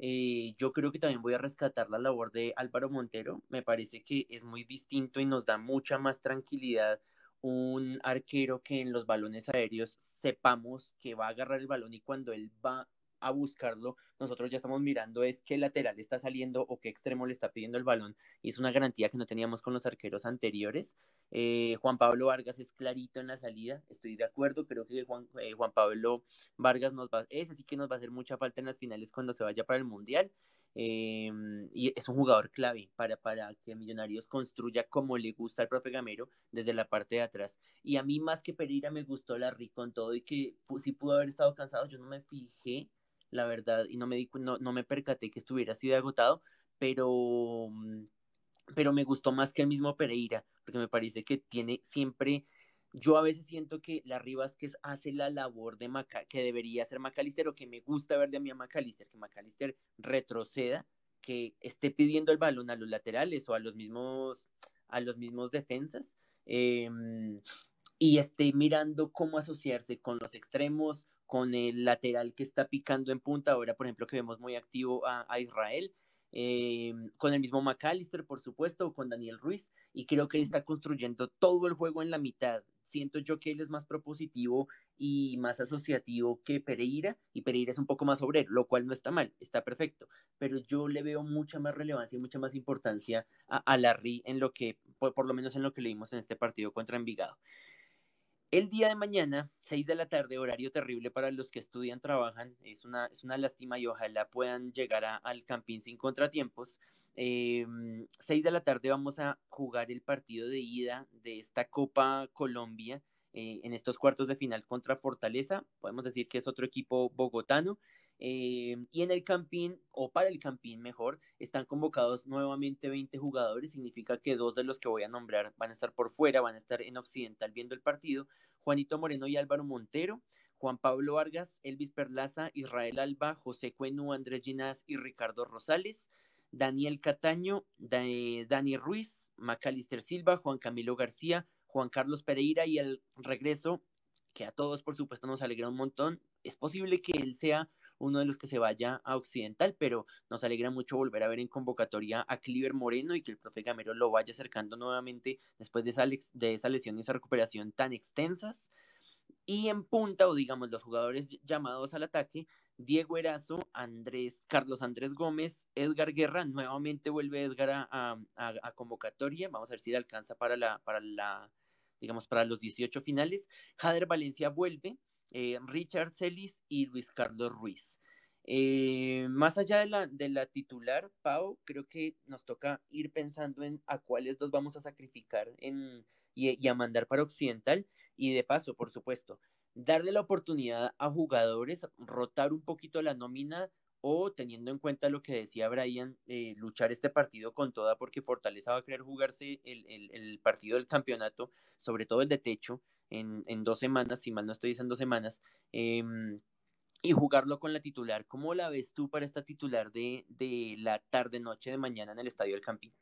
eh, yo creo que también voy a rescatar la labor de Álvaro Montero. Me parece que es muy distinto y nos da mucha más tranquilidad un arquero que en los balones aéreos sepamos que va a agarrar el balón y cuando él va a buscarlo, nosotros ya estamos mirando es qué lateral está saliendo o qué extremo le está pidiendo el balón y es una garantía que no teníamos con los arqueros anteriores. Eh, Juan Pablo Vargas es clarito en la salida, estoy de acuerdo, creo que Juan, eh, Juan Pablo Vargas nos va, ese sí que nos va a hacer mucha falta en las finales cuando se vaya para el Mundial. Eh, y es un jugador clave para, para que Millonarios construya como le gusta al profe Gamero desde la parte de atrás. Y a mí más que Pereira me gustó la con todo y que si pudo haber estado cansado, yo no me fijé la verdad, y no me, di, no, no me percaté que estuviera así de agotado, pero, mm, pero me gustó más que el mismo Pereira, porque me parece que tiene siempre, yo a veces siento que la Vázquez hace la labor de que debería hacer Macalister, o que me gusta ver de mí a Macalister, que Macalister retroceda, que esté pidiendo el balón a los laterales o a los mismos, a los mismos defensas, em, y esté mirando cómo asociarse con los extremos con el lateral que está picando en punta, ahora por ejemplo que vemos muy activo a, Israel, eh, con el mismo McAllister, por supuesto, con Daniel Ruiz, y creo que él está construyendo todo el juego en la mitad. Siento yo que él es más propositivo y más asociativo que Pereira, y Pereira es un poco más obrero, lo cual no está mal, está perfecto, pero yo le veo mucha más relevancia y mucha más importancia a, Larry en lo que, por, por, lo menos en lo que leímos en este partido contra Envigado. El día de mañana, 6 de la tarde, horario terrible para los que estudian, trabajan, es una, es una lástima y ojalá puedan llegar al campín sin contratiempos. Eh, 6 de la tarde vamos a jugar el partido de ida de esta Copa Colombia eh, en estos cuartos de final contra Fortaleza. Podemos decir que es otro equipo bogotano. Eh, y en el Campín, o para el Campín mejor, están convocados nuevamente 20 jugadores. Significa que dos de los que voy a nombrar van a estar por fuera, van a estar en Occidental viendo el partido. Juanito Moreno y Álvaro Montero, Juan Pablo Vargas, Elvis Perlaza, Israel Alba, José Cuenú, Andrés Ginás y Ricardo Rosales. Daniel Cataño, Dani Ruiz, Macalister Silva, Juan Camilo García, Juan Carlos Pereira y el regreso, que a todos por supuesto nos alegra un montón. Es posible que él sea uno de los que se vaya a Occidental, pero nos alegra mucho volver a ver en convocatoria a Cliver Moreno y que el profe Gamero lo vaya acercando nuevamente después de esa, lesión y esa recuperación tan extensas. Y en punta, o digamos, los jugadores llamados al ataque, Diego Erazo, Andrés, Carlos Andrés Gómez, Edgar Guerra, nuevamente vuelve Edgar a, convocatoria, vamos a ver si le alcanza para la, para la, digamos, para los 18 finales. Jader Valencia vuelve, eh, Richard Celis y Luis Carlos Ruiz. Eh, más allá de la, titular, Pau, creo que nos toca ir pensando en a cuáles dos vamos a sacrificar y, a mandar para Occidental. Y de paso, por supuesto, darle la oportunidad a jugadores, rotar un poquito la nómina o teniendo en cuenta lo que decía Brian, eh, luchar este partido con toda porque Fortaleza va a querer jugarse el partido del campeonato, sobre todo el de techo, en, dos semanas, si mal no estoy diciendo dos semanas, em, y jugarlo con la titular. ¿Cómo la ves tú para esta titular de, de la tarde-noche de mañana en el Estadio del Campín?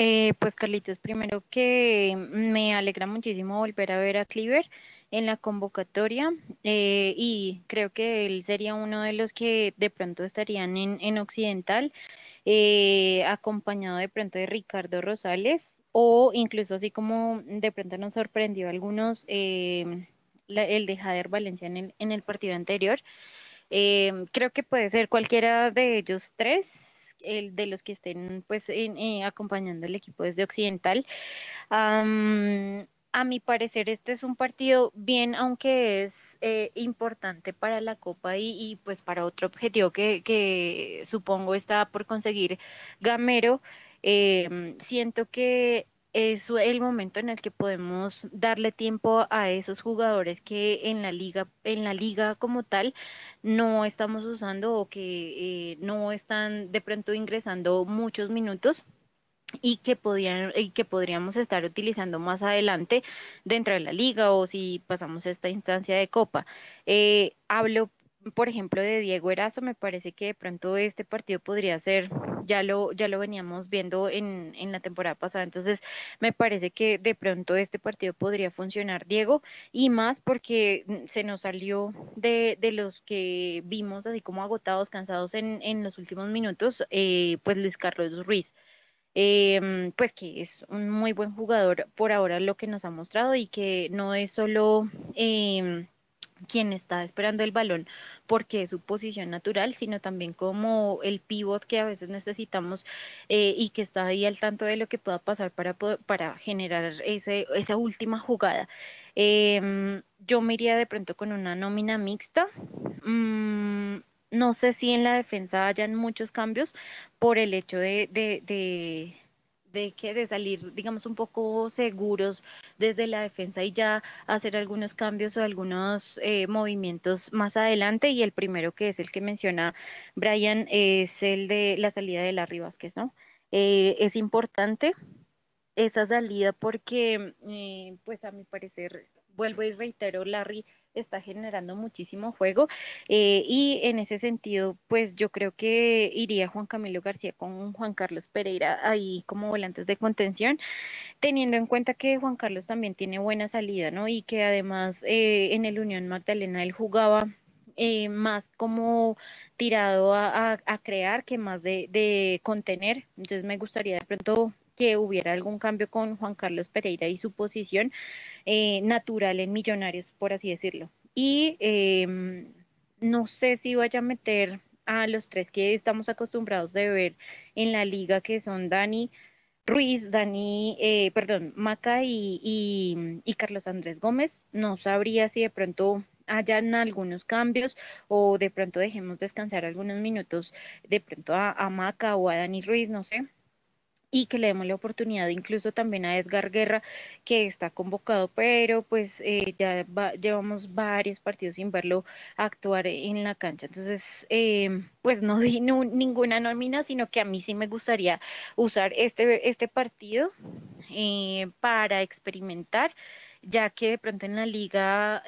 Eh, pues Carlitos, primero que me alegra muchísimo volver a ver a Cleaver en la convocatoria eh, y creo que él sería uno de los que de pronto estarían en, en Occidental, eh, acompañado de pronto de Ricardo Rosales o incluso así como de pronto nos sorprendió algunos eh, el de Jader Valencia en el, en partido anterior. Eh, creo que puede ser cualquiera de ellos tres, el de los que estén pues eh, acompañando el equipo desde Occidental. a mi parecer este es un partido bien, aunque es importante para la Copa y, pues para otro objetivo que supongo está por conseguir Gamero. Siento que es el momento en el que podemos darle tiempo a esos jugadores que en la liga, en la liga como tal, no estamos usando o que eh, no están de pronto ingresando muchos minutos y que podían y que podríamos estar utilizando más adelante dentro de la liga o si pasamos esta instancia de copa. Eh, hablo por ejemplo, de Diego Erazo, me parece que de pronto este partido podría ser, ya lo, ya lo veníamos viendo en, en la temporada pasada, entonces me parece que de pronto este partido podría funcionar Diego y más porque mm, se nos salió de, de los que vimos así como agotados, cansados en, en los últimos minutos, eh, pues Luis Carlos Ruiz. Em, pues que es un muy buen jugador por ahora lo que nos ha mostrado y que no es solo eh, quien está esperando el balón porque es su posición natural, sino también como el pivot que a veces necesitamos eh, y que está ahí al tanto de lo que pueda pasar para, para generar ese, esa última jugada. Em, yo me iría de pronto con una nómina mixta. Mm, no sé si en la defensa hayan muchos cambios por el hecho de de que de salir, digamos, un poco seguros desde la defensa y ya hacer algunos cambios o algunos eh, movimientos más adelante. Y el primero que es el que menciona Brian es el de la salida de Larry Vázquez, ¿no? Eh, es importante esa salida porque, eh, pues a mi parecer, vuelvo y reitero, Larry está generando muchísimo juego eh, y en ese sentido, pues yo creo que iría Juan Camilo García con Juan Carlos Pereira ahí como volantes de contención, teniendo en cuenta que Juan Carlos también tiene buena salida, ¿no? Y que además eh, en el Unión Magdalena él jugaba eh, más como tirado a, crear que más de, de, contener. Entonces me gustaría de pronto que hubiera algún cambio con Juan Carlos Pereira y su posición eh, natural en Millonarios, por así decirlo. Y em, no sé si vaya a meter a los tres que estamos acostumbrados de ver en la liga, que son Dani Ruiz, Dani, eh, perdón, Maca y, y, Carlos Andrés Gómez. No sabría si de pronto hayan algunos cambios o de pronto dejemos descansar algunos minutos de pronto a, a Maca o a Dani Ruiz, no sé y que le demos la oportunidad incluso también a Edgar Guerra, que está convocado, pero pues eh, ya llevamos varios partidos sin verlo actuar en la cancha. Entonces, eh, pues no di ninguna nómina, sino que a mí sí me gustaría usar este, este partido eh, para experimentar, ya que de pronto en la liga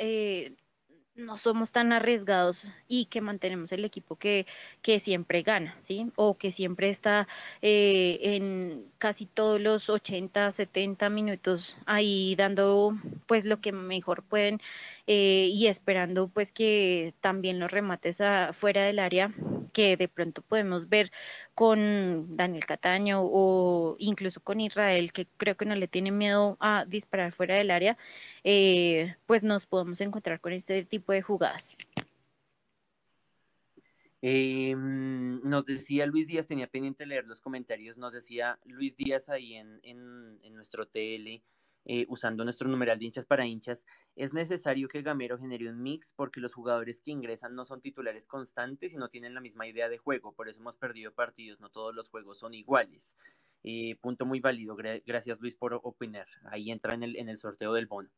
no somos tan arriesgados y que mantenemos el equipo que, que siempre gana, ¿sí? O que siempre está eh, en casi todos los 80, 70 minutos ahí dando pues lo que mejor pueden eh, y esperando pues que también los remates fuera del área que de pronto podemos ver con Daniel Cataño o incluso con Israel, que creo que no le tiene miedo a disparar fuera del área, eh, pues nos podemos encontrar con este tipo de jugadas. Em, nos decía Luis Díaz, tenía pendiente leer los comentarios, nos decía Luis Díaz ahí en, en, en nuestro TL eh, usando nuestro numeral de hinchas para hinchas, es necesario que Gamero genere un mix porque los jugadores que ingresan no son titulares constantes y no tienen la misma idea de juego, por eso hemos perdido partidos, no todos los juegos son iguales. Eh, punto muy válido, gracias Luis por opinar, ahí entra en el, sorteo del bono.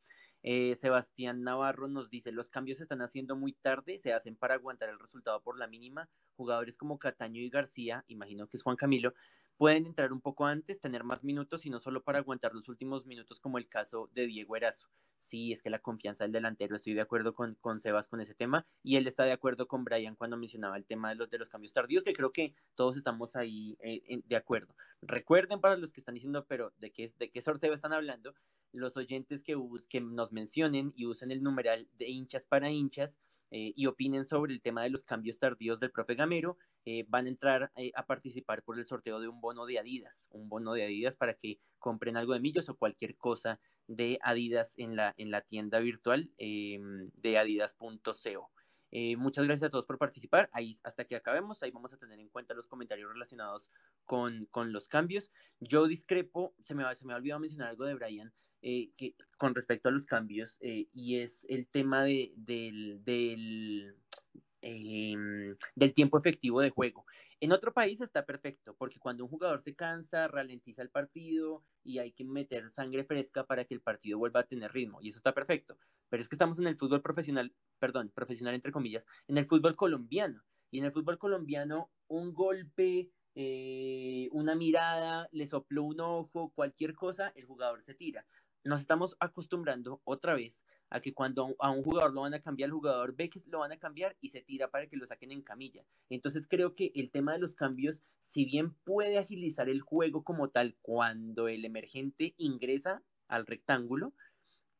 Eh, Sebastián Navarro nos dice, los cambios se están haciendo muy tarde, se hacen para aguantar el resultado por la mínima. Jugadores como Cataño y García, imagino que es Juan Camilo, pueden entrar un poco antes, tener más minutos y no solo para aguantar los últimos minutos como el caso de Diego Erazo. Sí, es que la confianza del delantero, estoy de acuerdo con, con Sebas con ese tema y él está de acuerdo con Brian cuando mencionaba el tema de los, de los cambios tardíos, que creo que todos estamos ahí eh, de acuerdo. Recuerden para los que están diciendo, pero ¿de qué, de qué sorteo están hablando? Los oyentes que, que nos mencionen y usen el numeral de hinchas para hinchas eh, y opinen sobre el tema de los cambios tardíos del profe Gamero, eh, van a entrar eh, a participar por el sorteo de un bono de Adidas, un bono de Adidas para que compren algo de millos o cualquier cosa de Adidas en la, en la tienda virtual de adidas.co. muchas gracias a todos por participar. Ahí hasta que acabemos, ahí vamos a tener en cuenta los comentarios relacionados con, con los cambios. Yo discrepo, se me, se me ha olvidado mencionar algo de Brian. Eh, con respecto a los cambios eh, y es el tema de, del, del, em, del tiempo efectivo de juego. En otro país está perfecto, porque cuando un jugador se cansa, ralentiza el partido y hay que meter sangre fresca para que el partido vuelva a tener ritmo, y eso está perfecto. Pero es que estamos en el fútbol profesional, perdón, profesional entre comillas, en el fútbol colombiano. Y en el fútbol colombiano, un golpe, eh, una mirada, le sopló un ojo, cualquier cosa, el jugador se tira. Nos estamos acostumbrando otra vez a que cuando a un jugador lo van a cambiar, el jugador ve que lo van a cambiar y se tira para que lo saquen en camilla. Entonces creo que el tema de los cambios, si bien puede agilizar el juego como tal cuando el emergente ingresa al rectángulo,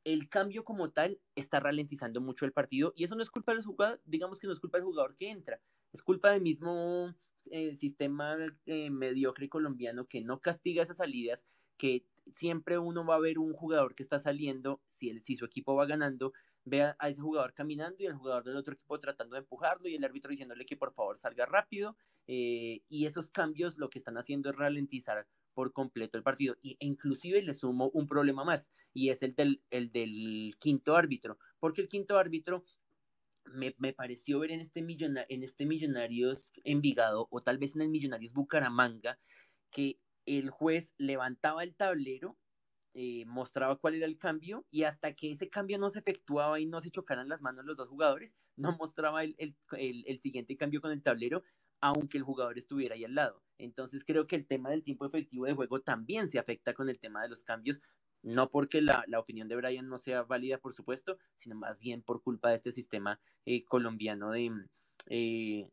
el cambio como tal está ralentizando mucho el partido y eso no es culpa del jugador, digamos que no es culpa del jugador que entra, es culpa del mismo eh, sistema eh, mediocre colombiano que no castiga esas salidas, que siempre uno va a ver un jugador que está saliendo, si, el, si su equipo va ganando, ve a, ese jugador caminando y el jugador del otro equipo tratando de empujarlo y el árbitro diciéndole que por favor salga rápido. Eh, y esos cambios lo que están haciendo es ralentizar por completo el partido. E inclusive le sumo un problema más, y es el del, el del quinto árbitro, porque el quinto árbitro me, me, pareció ver en este, en este Millonarios Envigado o tal vez en el Millonarios Bucaramanga que el juez levantaba el tablero, eh, mostraba cuál era el cambio y hasta que ese cambio no se efectuaba y no se chocaran las manos los dos jugadores, no mostraba el, el, el, siguiente cambio con el tablero, aunque el jugador estuviera ahí al lado. Entonces creo que el tema del tiempo efectivo de juego también se afecta con el tema de los cambios, no porque la, la opinión de Brian no sea válida, por supuesto, sino más bien por culpa de este sistema eh, colombiano de, eh,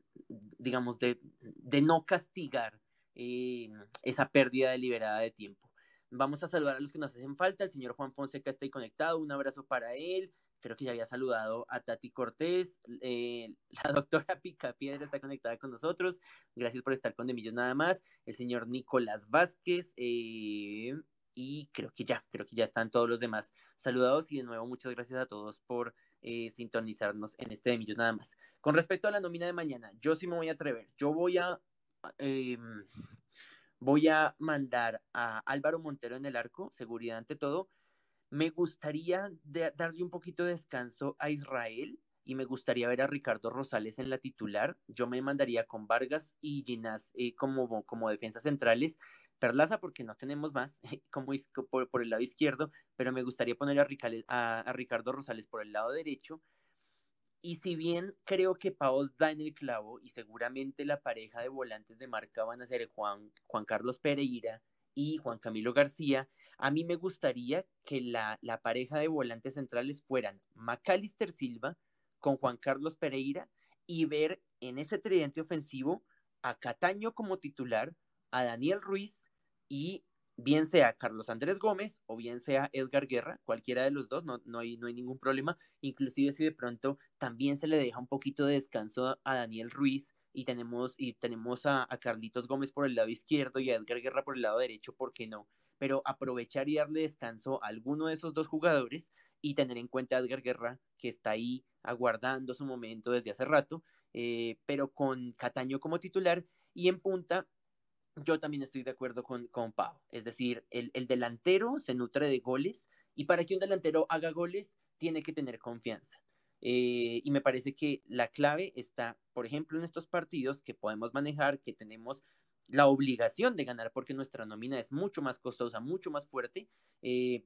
digamos, de, de no castigar eh, esa pérdida deliberada de tiempo. Vamos a saludar a los que nos hacen falta. El señor Juan Fonseca está ahí conectado. Un abrazo para él. Creo que ya había saludado a Tati Cortés. Eh, la doctora Picapiedra está conectada con nosotros. Gracias por estar con Demillos nada más. El señor Nicolás Vázquez. Eh, y creo que ya, creo que ya están todos los demás saludados. Y de nuevo, muchas gracias a todos por sintonizarnos en este Demillos nada más. Con respecto a la nómina de mañana, yo sí me voy a atrever. Yo voy a Em, voy a mandar a Álvaro Montero en el arco, seguridad ante todo. Me gustaría darle un poquito de descanso a Israel y me gustaría ver a Ricardo Rosales en la titular. Yo me mandaría con Vargas y Ginás eh, como, como defensas centrales. Perlaza porque no tenemos más como por, por, el lado izquierdo, pero me gustaría poner a, a Ricardo Rosales por el lado derecho y si bien creo que Paul da en el clavo y seguramente la pareja de volantes de marca van a ser Juan, Juan Carlos Pereira y Juan Camilo García, a mí me gustaría que la, la pareja de volantes centrales fueran Macalister Silva con Juan Carlos Pereira y ver en ese tridente ofensivo a Cataño como titular, a Daniel Ruiz y bien sea Carlos Andrés Gómez o bien sea Edgar Guerra, cualquiera de los dos, no, no, hay, no hay ningún problema, inclusive si de pronto también se le deja un poquito de descanso a Daniel Ruiz y tenemos, y tenemos a, Carlitos Gómez por el lado izquierdo y a Edgar Guerra por el lado derecho, ¿por qué no? Pero aprovechar y darle descanso a alguno de esos dos jugadores y tener en cuenta a Edgar Guerra, que está ahí aguardando su momento desde hace rato, eh, pero con Cataño como titular y en punta yo también estoy de acuerdo con, con Pau. Es decir, el, delantero se nutre de goles y para que un delantero haga goles tiene que tener confianza. Eh, y me parece que la clave está, por ejemplo, en estos partidos que podemos manejar, que tenemos la obligación de ganar porque nuestra nómina es mucho más costosa, mucho más fuerte. Eh,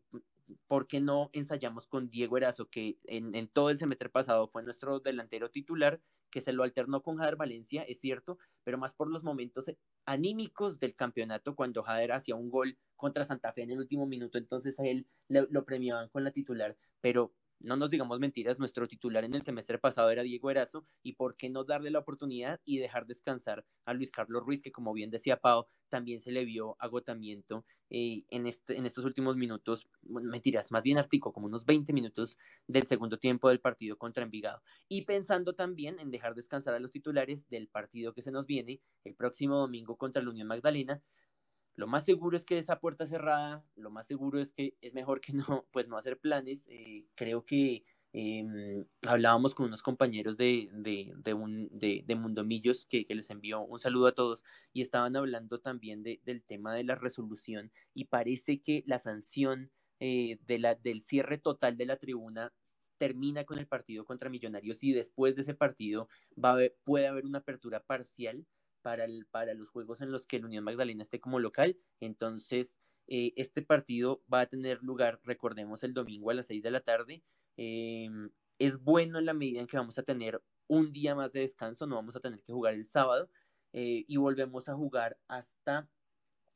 ¿Por qué no ensayamos con Diego Erazo, que en, todo el semestre pasado fue nuestro delantero titular, que se lo alternó con Jader Valencia, es cierto, pero más por los momentos anímicos del campeonato cuando Jader hacía un gol contra Santa Fe en el último minuto, entonces a él lo premiaban con la titular, pero no nos digamos mentiras, nuestro titular en el semestre pasado era Diego Erazo, y por qué no darle la oportunidad y dejar descansar a Luis Carlos Ruiz, que como bien decía Pau, también se le vio agotamiento eh, en, este, en estos últimos minutos, mentiras, más bien artico, como unos 20 minutos del segundo tiempo del partido contra Envigado. Y pensando también en dejar descansar a los titulares del partido que se nos viene el próximo domingo contra la Unión Magdalena, lo más seguro es que esa puerta cerrada, lo más seguro es que es mejor que no, pues no hacer planes. Eh, creo que em, hablábamos con unos compañeros de, de, de, un, de, de Mundomillos que, que, les envió un saludo a todos y estaban hablando también del tema de la resolución y parece que la sanción eh, de la, del cierre total de la tribuna termina con el partido contra Millonarios y después de ese partido va puede haber una apertura parcial para, el, para los juegos en los que el Unión Magdalena esté como local. Entonces, eh, este partido va a tener lugar, recordemos, el domingo a las 6 de la tarde. Em, es bueno en la medida en que vamos a tener un día más de descanso, no vamos a tener que jugar el sábado eh, y volvemos a jugar hasta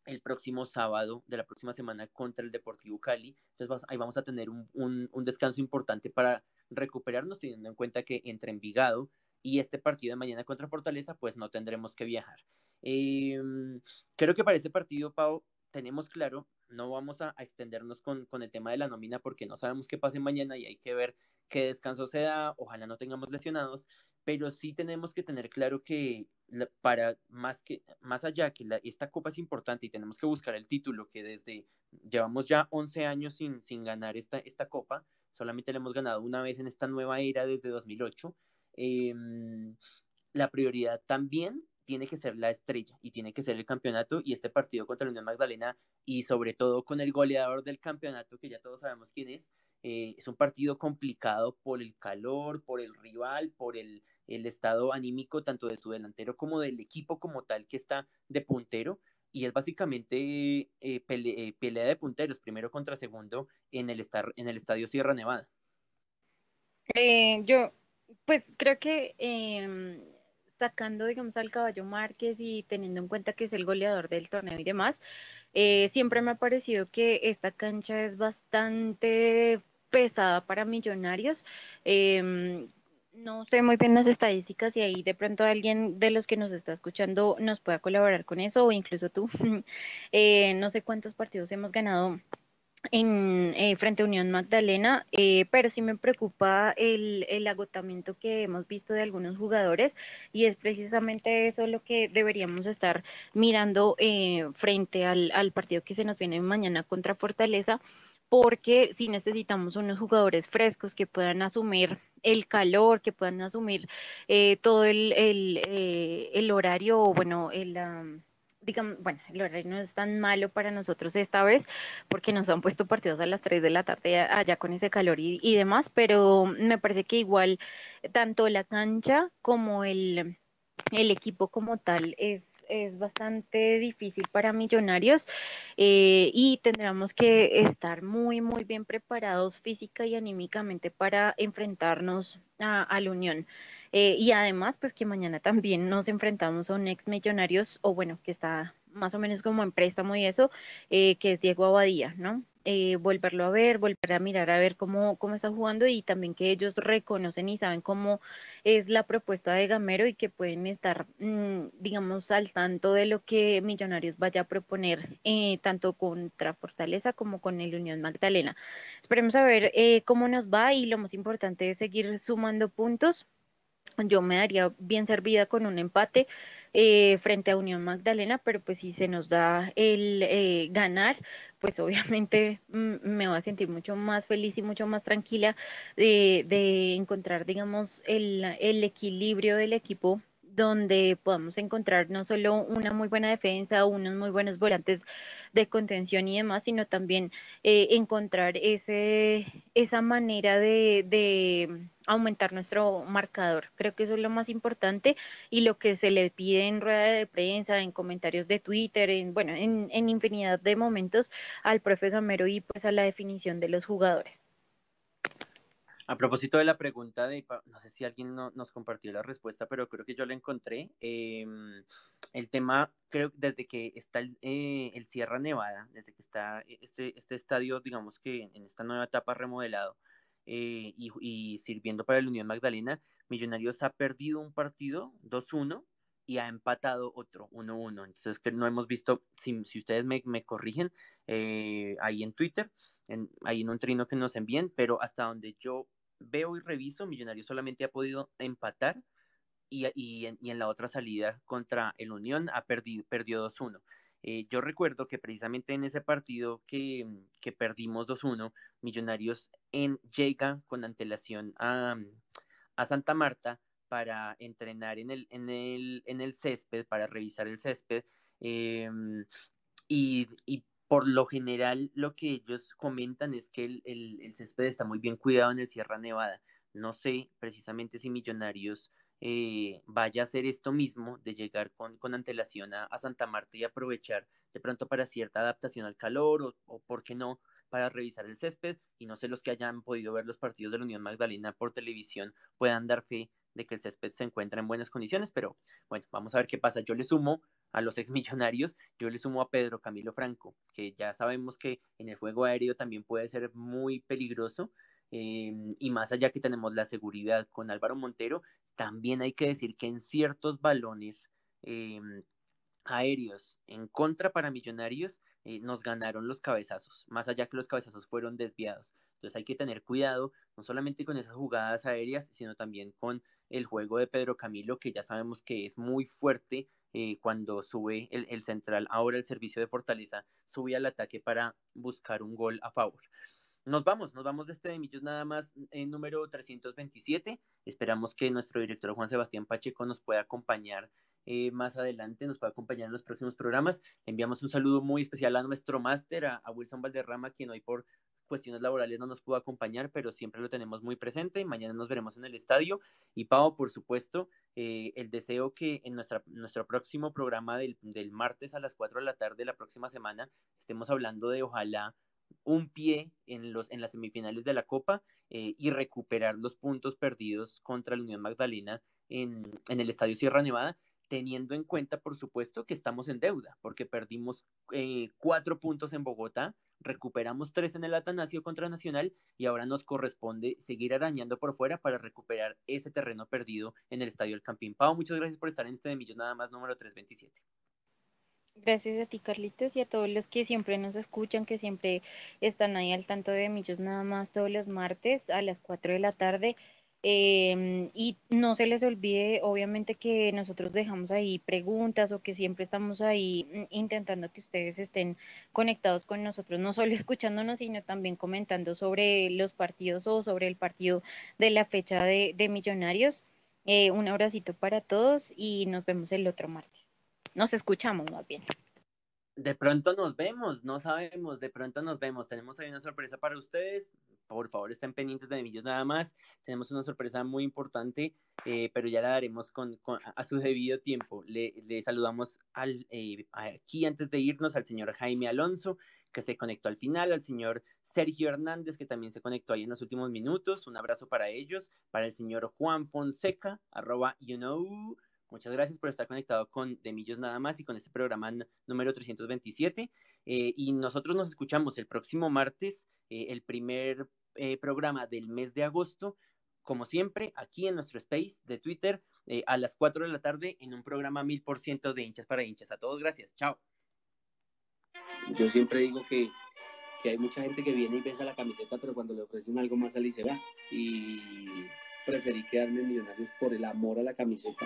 el próximo sábado de la próxima semana contra el Deportivo Cali. Entonces ahí vamos a tener un, un, descanso importante para recuperarnos, teniendo en cuenta que entre Envigado y este partido de mañana contra Fortaleza, pues no tendremos que viajar. Em, creo que para este partido, Pau, tenemos claro, no vamos a, extendernos con, con, el tema de la nómina porque no sabemos qué pase mañana y hay que ver qué descanso se da, ojalá no tengamos lesionados, pero sí tenemos que tener claro que para más que más allá que esta copa es importante y tenemos que buscar el título que desde llevamos ya 11 años sin, sin ganar esta, esta copa, solamente la hemos ganado una vez en esta nueva era desde 2008. Em, la prioridad también tiene que ser la estrella y tiene que ser el campeonato y este partido contra la Unión Magdalena y sobre todo con el goleador del campeonato que ya todos sabemos quién es, eh, es un partido complicado por el calor, por el rival, por el, el estado anímico tanto de su delantero como del equipo como tal que está de puntero y es básicamente eh, eh, pelea de punteros, primero contra segundo en el, en el estadio Sierra Nevada. yo, pues creo que em, sacando, digamos, al caballo Márquez y teniendo en cuenta que es el goleador del torneo y demás, eh, siempre me ha parecido que esta cancha es bastante pesada para millonarios. Em, no sé muy bien las estadísticas y ahí de pronto alguien de los que nos está escuchando nos pueda colaborar con eso o incluso tú. Eh, no sé cuántos partidos hemos ganado en eh, frente a Unión Magdalena, eh, pero sí me preocupa el, el, agotamiento que hemos visto de algunos jugadores y es precisamente eso lo que deberíamos estar mirando eh, frente al, al, partido que se nos viene mañana contra Fortaleza, porque si necesitamos unos jugadores frescos que puedan asumir el calor, que puedan asumir todo el, el, el, horario, bueno, el digamos, bueno, el horario no es tan malo para nosotros esta vez porque nos han puesto partidos a las 3 de la tarde allá con ese calor y, demás, pero me parece que igual tanto la cancha como el, equipo como tal es bastante difícil para millonarios eh, y tendremos que estar muy, muy bien preparados física y anímicamente para enfrentarnos a la Unión. Eh, y además, pues que mañana también nos enfrentamos a un ex millonarios, o bueno, que está más o menos como en préstamo y eso, eh, que es Diego Abadía, ¿no? Eh, volverlo a ver, volver a mirar a ver cómo, cómo está jugando y también que ellos reconocen y saben cómo es la propuesta de Gamero y que pueden estar, mm, digamos, al tanto de lo que Millonarios vaya a proponer, tanto contra Fortaleza como con el Unión Magdalena. Esperemos a ver cómo nos va y lo más importante es seguir sumando puntos yo me daría bien servida con un empate eh, frente a Unión Magdalena, pero pues si se nos da el eh, ganar, pues obviamente mm, me voy a sentir mucho más feliz y mucho más tranquila de, de encontrar, digamos, el, el equilibrio del equipo donde podamos encontrar no solo una muy buena defensa, unos muy buenos volantes de contención y demás, sino también eh, encontrar ese, esa manera de, de, aumentar nuestro marcador. Creo que eso es lo más importante y lo que se le pide en rueda de prensa, en comentarios de Twitter, en, bueno, en, en infinidad de momentos al profe Gamero y pues a la definición de los jugadores. A propósito de la pregunta de, no sé si alguien no, nos compartió la respuesta, pero creo que yo la encontré. Em, el tema, creo, desde que está el, eh, el, Sierra Nevada, desde que está este, este estadio, digamos que en esta nueva etapa remodelado eh, y, sirviendo para la Unión Magdalena, Millonarios ha perdido un partido 2-1 y ha empatado otro 1-1. Entonces, que no hemos visto, si, si ustedes me, me corrigen, eh, ahí en Twitter, ahí en un trino que nos envíen, pero hasta donde yo veo y reviso, Millonarios solamente ha podido empatar y, y, en, y en, la otra salida contra el Unión ha perdido, perdió 2-1. Eh, yo recuerdo que precisamente en ese partido que, que perdimos 2-1, Millonarios en, llega con antelación a, a, Santa Marta para entrenar en el, en el, en el césped, para revisar el césped. Eh, y, y por lo general lo que ellos comentan es que el, el, césped está muy bien cuidado en el Sierra Nevada. No sé precisamente si Millonarios eh, vaya a hacer esto mismo, de llegar con, con antelación a, Santa Marta y aprovechar de pronto para cierta adaptación al calor o, o, por qué no, para revisar el césped y no sé los que hayan podido ver los partidos de la Unión Magdalena por televisión puedan dar fe de que el césped se encuentra en buenas condiciones, pero bueno, vamos a ver qué pasa. Yo le sumo a los ex millonarios, yo le sumo a Pedro Camilo Franco, que ya sabemos que en el juego aéreo también puede ser muy peligroso. Em, y más allá que tenemos la seguridad con Álvaro Montero, también hay que decir que en ciertos balones em, aéreos en contra para Millonarios eh, nos ganaron los cabezazos, más allá que los cabezazos fueron desviados. Entonces hay que tener cuidado, no solamente con esas jugadas aéreas, sino también con el juego de Pedro Camilo, que ya sabemos que es muy fuerte eh, cuando sube el, central, ahora el servicio de Fortaleza, sube al ataque para buscar un gol a favor. Nos vamos, nos vamos de este de nada más en número 327. Esperamos que nuestro director Juan Sebastián Pacheco nos pueda acompañar eh, más adelante, nos pueda acompañar en los próximos programas. enviamos un saludo muy especial a nuestro máster, a, a Wilson Valderrama, quien hoy por cuestiones laborales no nos pudo acompañar, pero siempre lo tenemos muy presente. Mañana nos veremos en el estadio. Y Pau, por supuesto, eh, el deseo que en nuestra, nuestro próximo programa del, del, martes a las 4 de la tarde de la próxima semana estemos hablando de ojalá un pie en, los, en las semifinales de la Copa eh, y recuperar los puntos perdidos contra la Unión Magdalena en, en el Estadio Sierra Nevada teniendo en cuenta, por supuesto, que estamos en deuda, porque perdimos eh, cuatro puntos en Bogotá, recuperamos tres en el Atanasio contra Nacional y ahora nos corresponde seguir arañando por fuera para recuperar ese terreno perdido en el Estadio del Campín. Pau, muchas gracias por estar en este de Millos Nada más número 327. Gracias a ti, Carlitos, y a todos los que siempre nos escuchan, que siempre están ahí al tanto de Millos Nada más todos los martes a las 4 de la tarde. Em, y no se les olvide, obviamente, que nosotros dejamos ahí preguntas o que siempre estamos ahí mm, intentando que ustedes estén conectados con nosotros, no solo escuchándonos, sino también comentando sobre los partidos o sobre el partido de la fecha de, Millonarios. Eh, un abracito para todos y nos vemos el otro martes. Nos escuchamos más bien. De pronto nos vemos, no sabemos, de pronto nos vemos. Tenemos ahí una sorpresa para ustedes. Por favor, estén pendientes de Millos nada más. Tenemos una sorpresa muy importante, eh, pero ya la daremos con, a su debido tiempo. Le, saludamos al, eh, aquí antes de irnos al señor Jaime Alonso, que se conectó al final, al señor Sergio Hernández, que también se conectó ahí en los últimos minutos. Un abrazo para ellos, para el señor Juan Fonseca, arroba you know Muchas gracias por estar conectado con De Millos Nada más y con este programa número 327. Eh, y nosotros nos escuchamos el próximo martes, eh, el primer eh, programa del mes de agosto, como siempre, aquí en nuestro space de Twitter, a las 4 de la tarde, en un programa mil por ciento de hinchas para hinchas. A todos, gracias. Chao. Yo siempre digo que, que hay mucha gente que viene y besa la camiseta, pero cuando le ofrecen algo más, sale y va. Y preferí quedarme en Millonarios por el amor a la camiseta